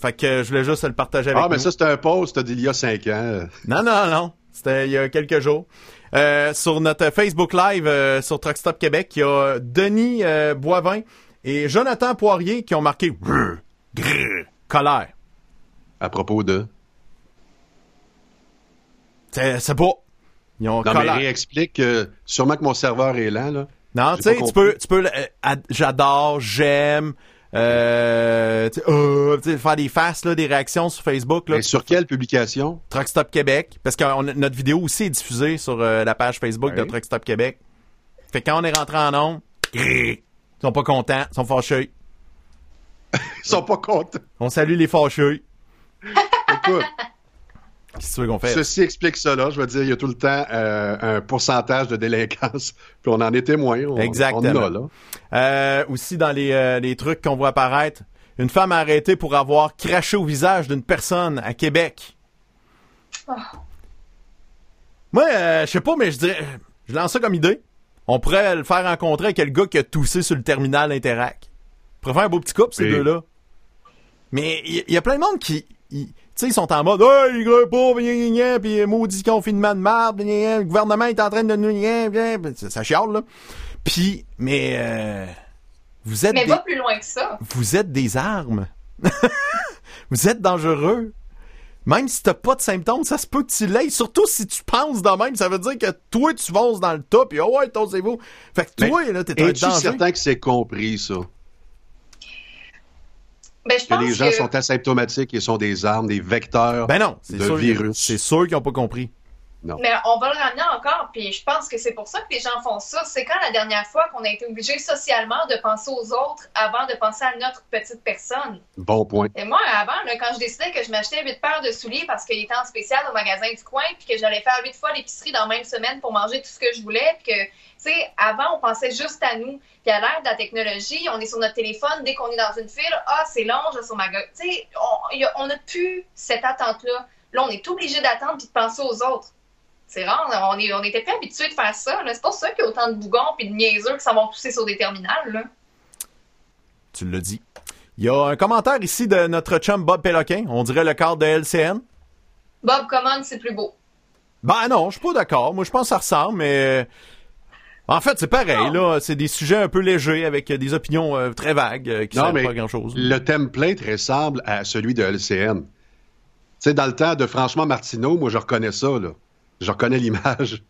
Fait que je voulais juste le partager avec Ah, mais ça, c'était un post d'il y a cinq ans. Non, non, non. C'était il y a quelques jours. Euh, sur notre Facebook Live euh, sur Truckstop Québec, il y a Denis euh, Boivin et Jonathan Poirier qui ont marqué colère. À propos de? C'est, pas. Ils ont non, mais réexplique. sûrement que mon serveur est lent, là. Non, tu sais, tu peux, tu peux, euh, j'adore, j'aime, euh, euh faire des faces, là, des réactions sur Facebook. Là, Mais sur quelle publication? Truckstop Québec. Parce que notre vidéo aussi est diffusée sur euh, la page Facebook de Truckstop Québec. Fait que quand on est rentré en nombre, ils sont pas contents, ils sont fâchés. (laughs) ils sont pas contents. On salue les. Écoute. Qu'est-ce qu'on fait? Ceci explique cela. Je veux dire, il y a tout le temps euh, un pourcentage de délinquance, (laughs) puis on en est témoin. Exactement. Euh, aussi, dans euh, les, trucs qu'on voit apparaître, une femme arrêtée pour avoir craché au visage d'une personne à Québec. Oh. Moi, je sais pas, mais je dirais, je lance ça comme idée. On pourrait le faire rencontrer avec le gars qui a toussé sur le terminal Interac. On pourrait faire un beau petit couple, ces deux-là. Mais il y, a plein de monde qui sais, ils sont en mode, hey, les gars pauvres, puis maudit confinement de marde, le gouvernement est en train de nous, ça chiale, là. Puis, mais, euh, vous êtes. Mais pas plus loin que ça. Vous êtes des armes. (laughs) vous êtes dangereux. Même si t'as pas de symptômes, ça se peut que tu l'aies. Surtout si tu penses de même, ça veut dire que toi, tu fonces dans le top, et oh ouais, c'est vous. Fait que toi, là, t'es un danger. Es-tu certain que c'est compris, ça? Ben, je pense que les gens sont asymptomatiques et sont des armes, des vecteurs ben non, de virus. C'est sûr qu'ils n'ont pas compris. Non. Mais on va le ramener encore, puis je pense que c'est pour ça que les gens font ça. C'est quand la dernière fois qu'on a été obligé socialement de penser aux autres avant de penser à notre petite personne? Bon point. Et moi, avant, quand je décidais que je m'achetais huit paires de souliers parce qu'il était en spécial au magasin du coin, puis que j'allais faire huit fois l'épicerie dans la même semaine pour manger tout ce que je voulais, puis que, tu sais, avant, on pensait juste à nous. Puis à l'ère de la technologie, on est sur notre téléphone, dès qu'on est dans une file, ah, c'est long, je sur ma gueule. Tu sais, on n'a plus cette attente-là. Là, on est obligé d'attendre puis de penser aux autres. C'est rare, on, est, on était pas habitué de faire ça. C'est pour ça qu'il y a autant de bougons et de niaiseux qui s'en vont pousser sur des terminales. Là. Tu l'as dit. Il y a un commentaire ici de notre chum Bob Péloquin. On dirait le cadre de LCN. Bob commande, c'est plus beau? Ben non, je suis pas d'accord. Moi, je pense que ça ressemble, mais En fait, c'est pareil, là. C'est des sujets un peu légers avec des opinions euh, très vagues euh, qui ne servent pas à grand-chose. Le template ressemble à celui de LCN. Tu sais, dans le temps de Franchement Martineau, moi, je reconnais ça, là. Je reconnais l'image.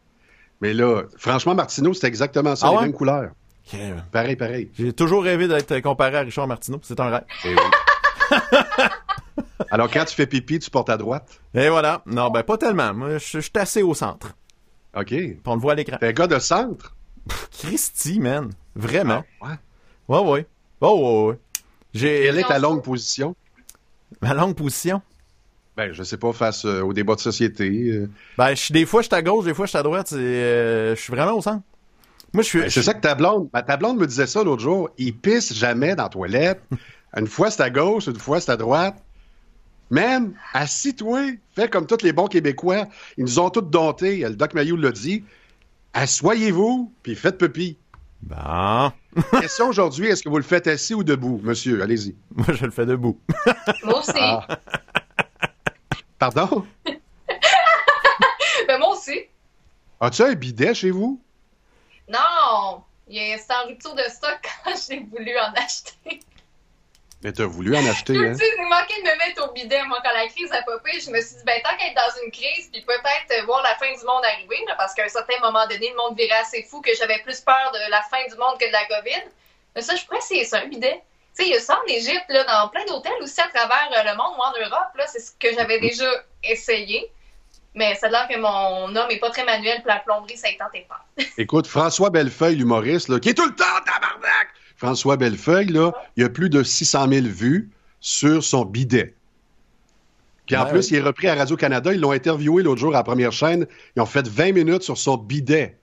Mais là, franchement, Martineau, c'est exactement ça, ah les mêmes couleurs. Pareil, pareil. J'ai toujours rêvé d'être comparé à Richard Martineau. C'est un rêve. Eh (laughs) Alors, quand tu fais pipi, tu portes à droite? Et voilà. Non, ben pas tellement. Moi, je suis assez au centre. OK. Puis on le voit à l'écran. T'es un gars de centre? Christy, man. Vraiment. Ah, ouais. Ouais, ouais. Oh, ouais, ouais. Quelle est ta longue position? Ma longue position? Ben, je sais pas, face euh, au débat de société. Euh. Ben, je, des fois, je suis à gauche, des fois, je suis à droite. Euh, je suis vraiment au centre. Moi, je suis. Ben, c'est ça que ta blonde. Ben, ta blonde me disait ça l'autre jour. Il pisse jamais dans la toilette. (laughs) une fois, c'est à gauche, une fois, c'est à droite. Man, assis-toi. Fais comme tous les bons Québécois. Ils nous ont tous domptés. Le Doc Mayou l'a dit. Assoyez-vous, puis faites pipi. Bon. (laughs) Question aujourd'hui, est-ce que vous le faites assis ou debout, monsieur? Allez-y. Moi, je le fais debout. Moi aussi. Ah. (laughs) Pardon? (laughs) ben, moi aussi. As-tu un bidet chez vous? Non! C'est en rupture de stock (laughs) quand j'ai voulu en acheter. Mais t'as voulu en acheter, hein? Tu j'ai manqué de me mettre au bidet. Moi, quand la crise a popé, je me suis dit, ben, tant qu'être dans une crise, puis peut-être voir la fin du monde arriver, parce qu'à un certain moment donné, le monde virait assez fou que j'avais plus peur de la fin du monde que de la COVID. Mais ça, je pourrais essayer ça, un bidet. Tu sais, il y a ça en Égypte, là, dans plein d'hôtels aussi à travers euh, le monde ou en Europe, là, c'est ce que j'avais déjà essayé. Mais c'est là que mon homme est pas très manuel, pour la plomberie, ça ne tentait pas. Écoute, François Bellefeuille, l'humoriste, là, qui est tout le temps tabarnak! François Bellefeuille, là, il y a plus de 600 000 vues sur son bidet. Puis en plus, il est repris à Radio-Canada. Ils l'ont interviewé l'autre jour à la première chaîne. Ils ont fait 20 minutes sur son bidet.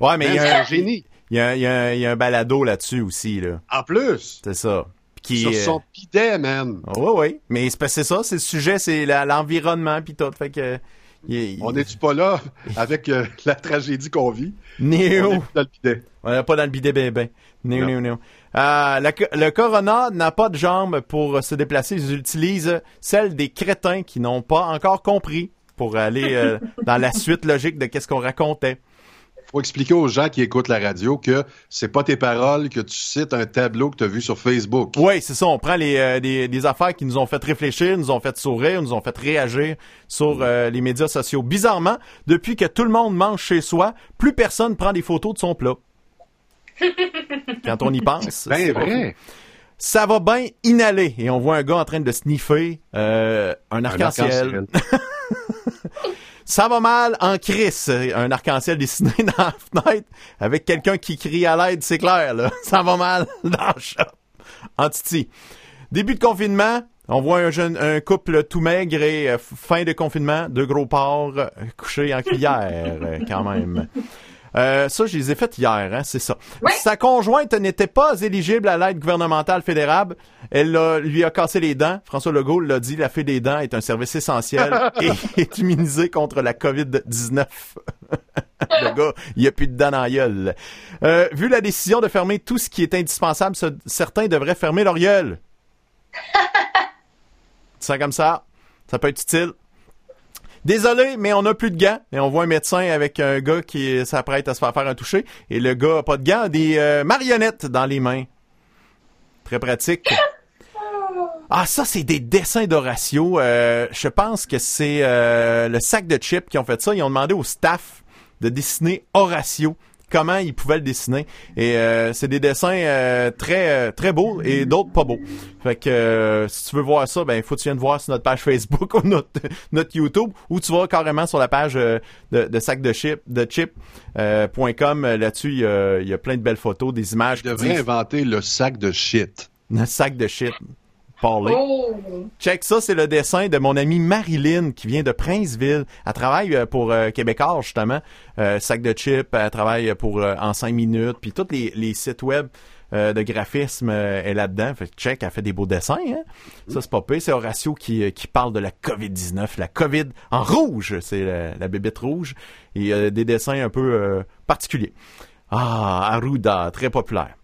Ouais, mais il y a un génie. Il y a, un balado là-dessus aussi. Là. En plus? C'est ça. sur son bidet, man. Oui, oui. Mais c'est ça, c'est le sujet, c'est l'environnement puis tout. Fait que. On n'est-tu pas là (laughs) avec euh, la tragédie qu'on vit? Néo. On dans le bidet. On n'est pas dans le bidet, ben, ben. Néo, néo, néo. Euh, le Corona n'a pas de jambes pour se déplacer. Ils utilisent celles des crétins qui n'ont pas encore compris pour aller euh, (laughs) dans la suite logique de qu'est-ce qu'on racontait faut expliquer aux gens qui écoutent la radio que c'est pas tes paroles, que tu cites un tableau que tu as vu sur Facebook. Oui, c'est ça. On prend les, euh, des, affaires qui nous ont fait réfléchir, nous ont fait sourire, nous ont fait réagir sur euh, les médias sociaux. Bizarrement, depuis que tout le monde mange chez soi, plus personne prend des photos de son plat. (laughs) Quand on y pense. Ben vrai. Ça va bien inhaler et on voit un gars en train de sniffer euh, un arc-en-ciel. (laughs) Ça va mal en crise. Un arc-en-ciel dessiné (laughs) dans la fenêtre avec quelqu'un qui crie à l'aide, c'est clair, là. (laughs) Ça va mal (laughs) dans le shop. En titi. Début de confinement, on voit un jeune, un couple tout maigre et euh, fin de confinement, deux gros porcs euh, couchés en cuillère, euh, quand même. Euh, ça, je les ai faites hier, hein, c'est ça. Sa conjointe n'était pas éligible à l'aide gouvernementale fédérale. Elle lui a cassé les dents. François Legault l'a dit, la fée des dents est un service essentiel (laughs) et est immunisé contre la COVID-19. (laughs) le gars, il n'y a plus de dents dans la gueule. Euh, vu la décision de fermer tout ce qui est indispensable, certains devraient fermer leur gueule. (laughs) ça comme ça, ça peut être utile? Désolé, mais on n'a plus de gants. Et on voit un médecin avec un gars qui s'apprête à se faire faire un toucher. Et le gars n'a pas de gants, des euh, marionnettes dans les mains. Très pratique. Ah, ça, c'est des dessins d'Horatio. Euh, je pense que c'est euh, le sac de chips qui ont fait ça. Ils ont demandé au staff de dessiner Horatio comment ils pouvaient le dessiner. Et euh, c'est des dessins euh, très euh, très beaux et d'autres pas beaux. Fait que si tu veux voir ça, ben il faut que tu viennes voir sur notre page Facebook (laughs) ou notre, notre YouTube ou tu vas carrément sur la page de, de sac de chip de chip.com. Là-dessus, il y, a, plein de belles photos, des images. Tu devrais inventer le sac de shit. Le sac de shit. Oh. Check ça, c'est le dessin de mon amie Marilyn qui vient de Princeville. Elle travaille euh, pour euh, Québécois justement, euh, sac de chips. Elle travaille pour en 5 minutes, puis tous les, sites web de graphisme est là-dedans. Fait check, elle fait des beaux dessins. Hein? Ça c'est pas pire. C'est Horatio qui, qui parle de la COVID-19, la COVID en rouge, c'est la, la bébête rouge. Et des dessins un peu particuliers. Ah, Arruda, très populaire.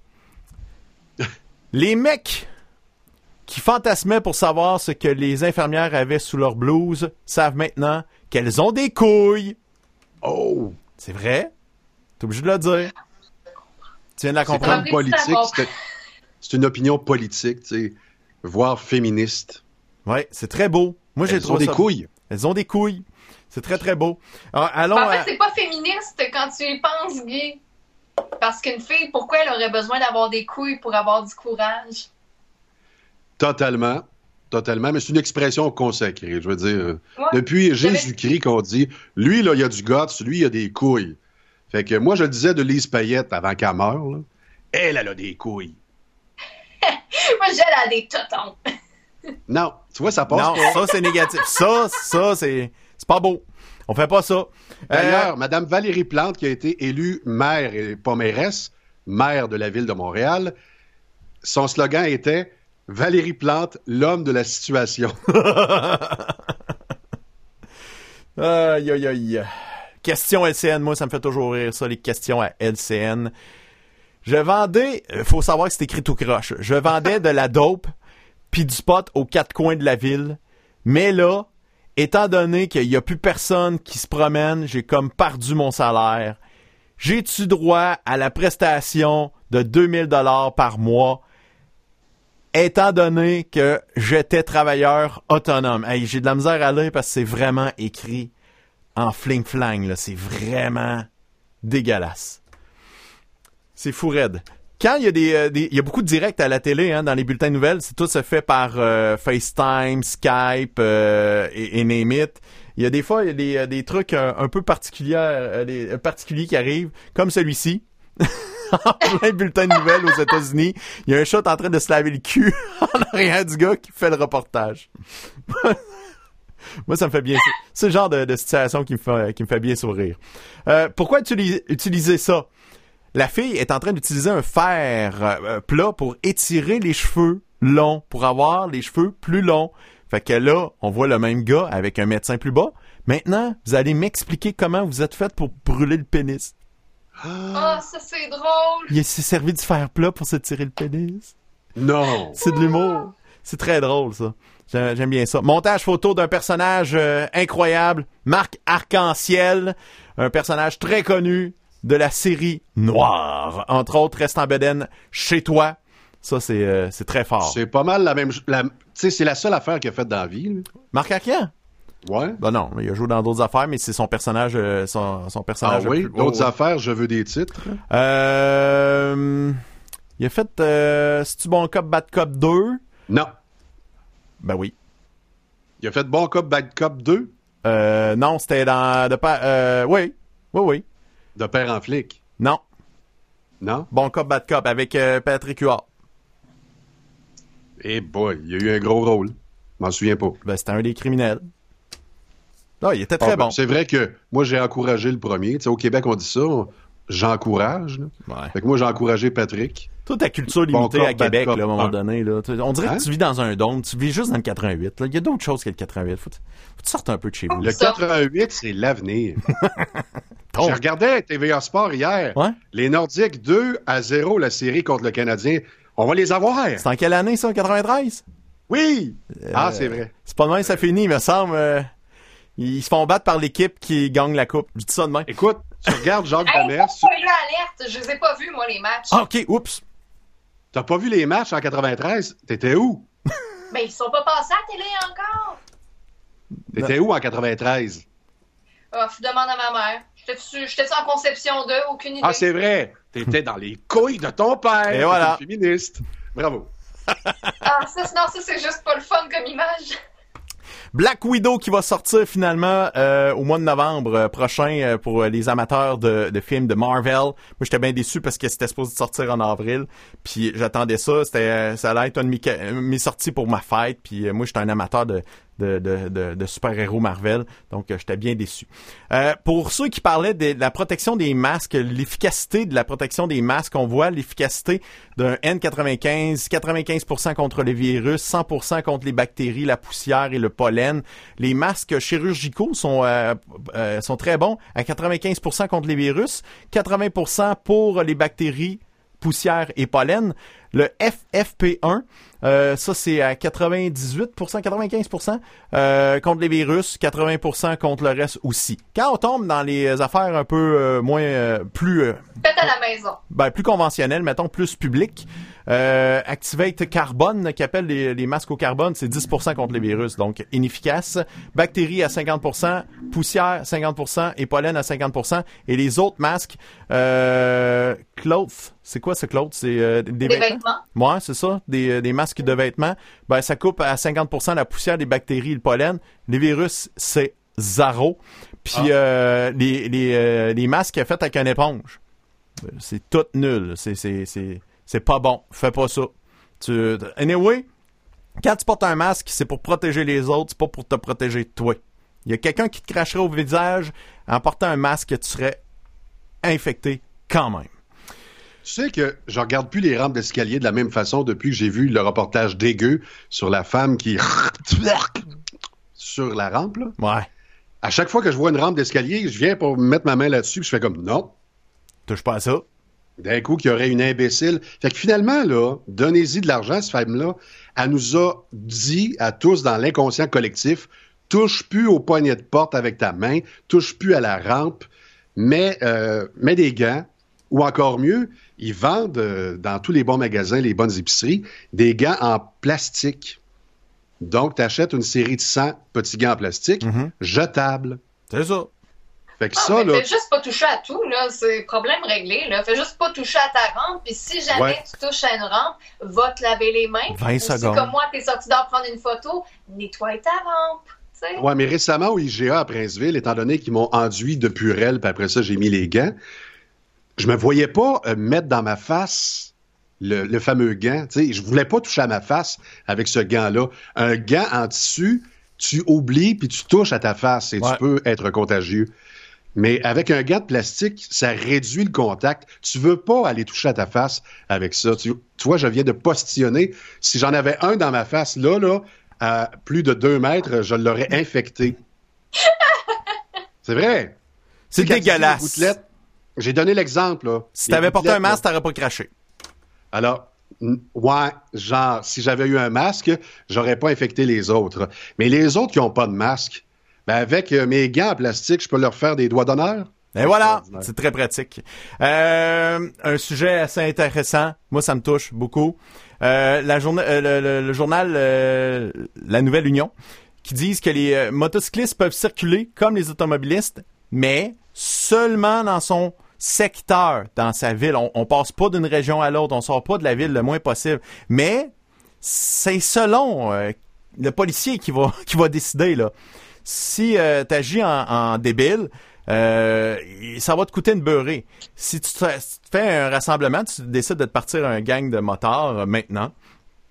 (laughs) Les mecs qui fantasmaient pour savoir ce que les infirmières avaient sous leur blouse savent maintenant qu'elles ont des couilles. Oh! C'est vrai? T'es obligé de le dire. Tu viens de la C'est comprendre? politique, c'est- une opinion politique, tu sais, voire féministe. Ouais, c'est très beau. Moi, j'ai Elles ont trouvé des ça- couilles. Elles ont des couilles. C'est très, très beau. Alors, allons En à- fait, c'est pas féministe quand tu y penses, Guy. Parce qu'une fille, pourquoi elle aurait besoin d'avoir des couilles pour avoir du courage? Totalement. Totalement, mais c'est une expression consacrée. Je veux dire, Ouais. depuis Jésus-Christ qu'on dit, lui, là, il a du guts, lui, il a des couilles. Fait que moi, je le disais de Lise Payette avant qu'elle meure, là. Elle, elle a des couilles. (laughs) Moi, j'ai des totons. (laughs) Non, tu vois, ça passe Non, pas. ça, c'est négatif. Ça, ça, c'est c'est pas beau. On fait pas ça. Euh, D'ailleurs, Madame Valérie Plante, qui a été élue maire et pas mairesse, maire de la ville de Montréal, son slogan était Valérie Plante, l'homme de la situation. (laughs) Aïe, aïe, aïe. Question LCN, moi, ça me fait toujours rire, ça, les questions à LCN. Je vendais, euh, faut savoir que c'est écrit tout croche. Je vendais de la dope puis du pot aux quatre coins de la ville. Mais là, étant donné qu'il y a plus personne qui se promène, j'ai comme perdu mon salaire. J'ai-tu droit à la prestation de 2000 dollars par mois étant donné que j'étais travailleur autonome. Hey, j'ai de la misère à lire parce que c'est vraiment écrit en fling-flang. C'est vraiment dégueulasse. C'est fou raide. Quand il y a des, euh, des- il y a beaucoup de directs à la télé, hein, dans les bulletins de nouvelles, c'est tout se fait par euh, FaceTime, Skype euh, et, et name it. Il y a des fois des, trucs un peu particuliers qui arrivent, comme celui-ci. (laughs) (laughs) en plein bulletin de nouvelles aux États-Unis, il y a un chat en train de se laver le cul (laughs) en arrière du gars qui fait le reportage. (laughs) Moi, ça me fait bien. C'est le genre de, situation qui me fait, qui me fait bien sourire. Euh, pourquoi utiliser, ça? La fille est en train d'utiliser un fer euh, plat pour étirer les cheveux longs, pour avoir les cheveux plus longs. Fait que là, on voit le même gars avec un médecin plus bas. Maintenant, vous allez m'expliquer comment vous êtes fait pour brûler le pénis. Ah, ça, c'est drôle. Il s'est servi du fer plat pour se tirer le pénis. Non. C'est de l'humour. C'est très drôle, ça. J'ai- J'aime bien ça. Montage photo d'un personnage euh, incroyable, Marc Arc-en-Ciel, un personnage très connu de la série Noire. Entre autres, Reste en bedaine chez toi. Ça, c'est euh, c'est très fort. C'est pas mal la même. Tu sais, c'est la seule affaire qu'il a faite dans la vie. là. Marc Arcan? Ouais. Ben non, il a joué dans d'autres affaires, mais c'est son personnage, euh, son, son Ah personnage. le oui, plus- d'autres oh, affaires, je veux des titres. Euh, il a fait, euh, C'est-tu bon cop, bad cop 2? Non. Ben oui. Il a fait Bon Cop, Bad Cop 2 Euh, non, c'était dans, de euh, oui. Oui, oui. de Père en flic? Non. Non? Bon cop, bad cop avec euh, Patrick Huard. Eh boy, il a eu un gros rôle. Je m'en souviens pas. Ben, c'était un des criminels. Non, il était très Ah, ben, bon. C'est vrai que moi, j'ai encouragé le premier. Tu sais, au Québec, on dit ça. on- J'encourage. Ouais. Fait que moi, j'ai encouragé Patrick. Toi, ta culture limitée à Québec, là, à un moment donné, là. On dirait Hein? que tu vis dans un dôme. Tu vis juste dans le 88. là. Il y a d'autres choses que le 88. Faut, faut que tu sortes un peu de chez vous. Le Ça. 88, c'est l'avenir. (laughs) J'ai regardé TVA Sport hier. Ouais? Les Nordiques 2 à 0 la série contre le Canadien. On va les avoir. C'est en quelle année, ça, 93? Oui! Euh, Ah, c'est vrai. C'est pas demain, ça finit, il me semble. Ils se font battre par l'équipe qui gagne la coupe. Je dis ça demain. Écoute, tu regardes Jacques Hey, Demers. tu- alerte, je les ai pas vus, moi, les matchs. Ah, ok, oups. T'as pas vu les matchs en 93? T'étais où? Mais (laughs) ils sont pas passés à la télé encore. T'étais où en 93? Ah, je demande à ma mère. J'étais-tu en conception 2? Aucune idée. Ah, c'est vrai! T'étais dans les couilles de ton père! Et voilà. Féministe. Bravo. Ah, ça, non, ça, c'est juste pas le fun comme image. Black Widow qui va sortir finalement euh, au mois de novembre euh, prochain euh, pour euh, les amateurs de, de films de Marvel. Moi, j'étais bien déçu parce que c'était supposé sortir en avril. Puis j'attendais ça. C'était, ça allait être une mes sorties pour ma fête. Puis moi, j'étais un amateur de, de, de, de, de super-héros Marvel. Donc, euh, j'étais bien déçu. Euh, pour ceux qui parlaient de la protection des masques, l'efficacité de la protection des masques, on voit l'efficacité d'un N95, 95% contre les virus, 100% contre les bactéries, la poussière et le pollen. Les masques chirurgicaux sont euh, euh, sont très bons à 95% contre les virus, 80% pour les bactéries poussière et pollen. Le FFP1, euh, ça c'est à 98%, 95% euh, contre les virus, 80% contre le reste aussi. Quand on tombe dans les affaires un peu euh, moins euh, plus Faites à la maison. Ben, plus conventionnelles, mettons plus public. Euh, Activate Carbone, qui appelle les, les, masques au carbone, c'est 10% contre les virus, donc inefficace. Bactéries à 50%, poussière 50% et pollen à 50%. Et les autres masques, euh, cloth, c'est quoi ce cloth? C'est euh, des, Des vêtements? vêtements. Ouais, c'est ça, des, euh, des masques de vêtements. Ben, ça coupe à 50% la poussière, des bactéries, le pollen. Les virus, c'est zéro. Puis euh, les, les, les masques faits avec une éponge, c'est tout nul. C'est, c'est, pas bon. Fais pas ça. Tu, anyway, quand tu portes un masque, c'est pour protéger les autres, c'est pas pour te protéger toi. Il y a quelqu'un qui te cracherait au visage en portant un masque, tu serais infecté quand même. Tu sais que je regarde plus les rampes d'escalier de la même façon depuis que j'ai vu le reportage dégueu sur la femme qui sur la rampe. Là. Ouais. À chaque fois que je vois une rampe d'escalier, je viens pour mettre ma main là-dessus, puis je fais comme non. Touche pas à ça. D'un coup, qu'il y aurait une imbécile. Fait que finalement, là, donnez-y de l'argent, cette femme-là. Elle nous a dit à tous dans l'inconscient collectif, touche plus au poignet de porte avec ta main, touche plus à la rampe, mets, euh, mets des gants, ou encore mieux, ils vendent euh, dans tous les bons magasins, les bonnes épiceries, des gants en plastique. Donc, tu achètes une série de 100 petits gants en plastique Mhm. jetables. C'est ça. Fait que Ah, ça, mais là, fais juste pas toucher à tout, là. C'est problème réglé, là. Fais juste pas toucher à ta rampe. Puis si jamais Ouais. tu touches à une rampe, va te laver les mains. 20 Ou si, secondes. comme moi, t'es sorti d'en prendre une photo, nettoie ta rampe. tu sais. Ouais, mais récemment au IGA à Princeville, étant donné qu'ils m'ont enduit de purelle, puis après ça, j'ai mis les gants, je me voyais pas euh, mettre dans ma face le, le fameux gant. Tu sais, je voulais pas toucher à ma face avec ce gant-là. Un gant en tissu, tu oublies puis tu touches à ta face et Ouais. tu peux être contagieux. Mais avec un gant de plastique, ça réduit le contact. Tu veux pas aller toucher à ta face avec ça. Tu, tu vois, je viens de postillonner. Si j'en avais un dans ma face, là, là, à plus de deux mètres, je l'aurais infecté. C'est vrai. C'est dégueulasse. J'ai donné l'exemple. là. Si t'avais porté un masque, t'aurais pas craché. Alors, ouais, genre, si j'avais eu un masque, j'aurais pas infecté les autres. Mais les autres qui n'ont pas de masque, ben avec euh, mes gants en plastique, je peux leur faire des doigts d'honneur. Et voilà, c'est très pratique. Euh, un sujet assez intéressant. Moi, ça me touche beaucoup. Euh, la euh, le, le- le journal euh, La Nouvelle Union qui disent que les motocyclistes peuvent circuler comme les automobilistes, mais seulement dans son secteur, dans sa ville. On, on passe pas d'une région à l'autre, on sort pas de la ville le moins possible. Mais c'est selon le policier qui va (laughs) qui va décider là. Si tu agis en, débile, euh, ça va te coûter une beurrée. Si tu, fais un rassemblement, tu décides de te partir un gang de motards euh, maintenant,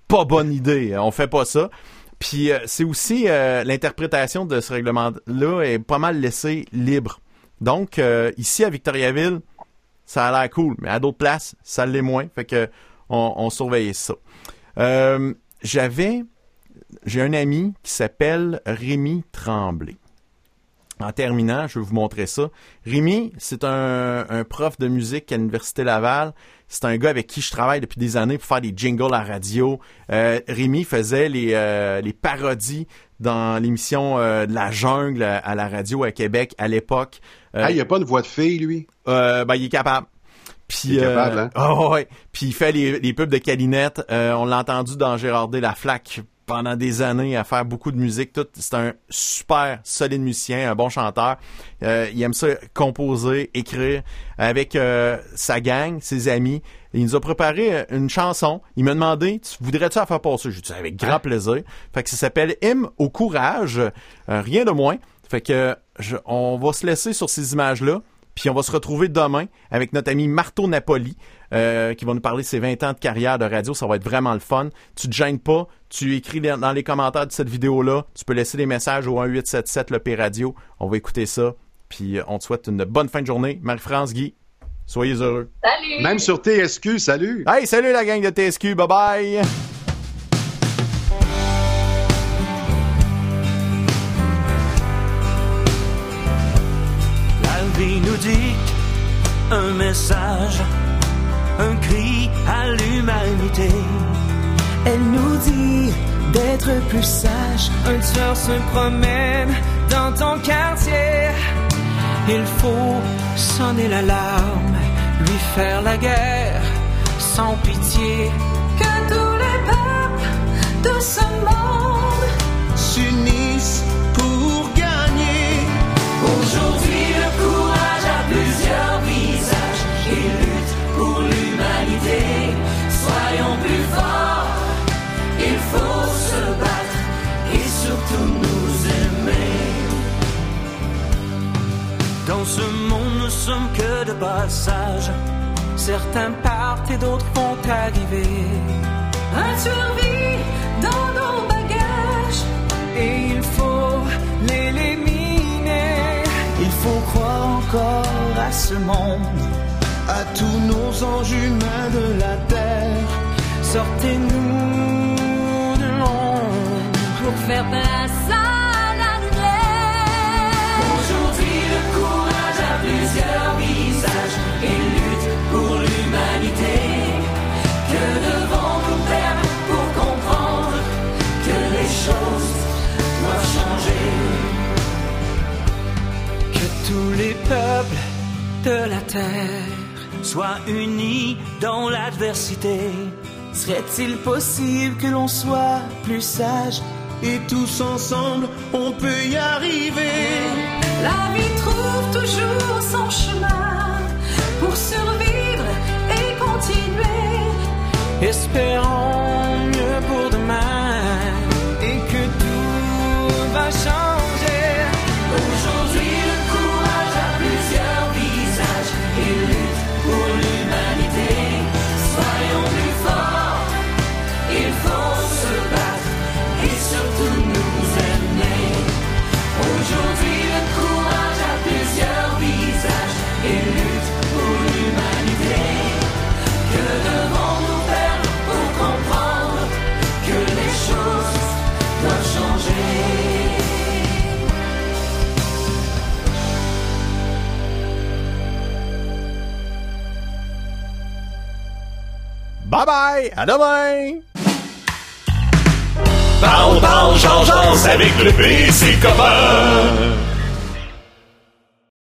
pas bonne idée. On fait pas ça. Puis euh, c'est aussi euh, l'interprétation de ce règlement-là est pas mal laissée libre. Donc euh, ici à Victoriaville, ça a l'air cool, mais à d'autres places, ça l'est moins. Fait que on, surveille ça. Euh, J'avais, j'ai un ami qui s'appelle Rémi Tremblay. En terminant, je vais vous montrer ça. Rémi, c'est un, un prof de musique à l'Université Laval. C'est un gars avec qui je travaille depuis des années pour faire des jingles à radio. Euh, Rémi faisait les, euh, les parodies dans l'émission euh, de la jungle à, la radio à Québec à l'époque. Ah, il n'y a pas une voix de fille, lui? ben, il est capable. Puis, Il est capable, hein? (laughs) ah ouais. Puis il fait les, les pubs de Calinette. On l'a entendu dans Gérardé La Flaque pendant des années à faire beaucoup de musique. Tout, c'est un super solide musicien, un bon chanteur. Euh, il aime ça composer, écrire avec euh, sa gang, ses amis. Il nous a préparé euh, une chanson. Il m'a demandé, tu voudrais-tu la faire passer? J'ai dit avec grand plaisir. Fait que ça s'appelle Hymne au courage. Euh, rien de moins. Fait que je- on va se laisser sur ces images-là. Puis on va se retrouver demain avec notre ami Marteau Napoli, euh, qui va nous parler de ses 20 ans de carrière de radio. Ça va être vraiment le fun. Tu te gênes pas. Tu écris dans les commentaires de cette vidéo-là. Tu peux laisser des messages au 1877 le P Radio. On va écouter ça. Puis euh, on te souhaite une bonne fin de journée. Marie-France Guy, soyez heureux. Salut! Même sur TSQ, salut. Hey, salut la gang de TSQ. Bye bye. La vie nous dit un message un cri à l'humanité. Elle nous dit d'être plus sage. Un tueur se promène dans ton quartier. Il faut sonner l'alarme, lui faire la guerre sans pitié. Certains partent et d'autres vont arriver. Un survie dans nos bagages et il faut l'éliminer. Il faut croire encore à ce monde, à tous nos anges humains de la terre. Sortez-nous de l'ombre pour faire place à. Aujourd'hui, le courage a plusieurs pour Que devons-nous faire pour comprendre que les choses doivent changer? Que tous les peuples de la terre soient unis dans l'adversité. Serait-il possible que l'on soit plus sage Et tous ensemble, on peut y arriver? La vie trouve toujours son chemin pour et Espérons mieux pour demain et que tout va changer. Bye bye! À demain! Parle, parle, change avec le PC copain.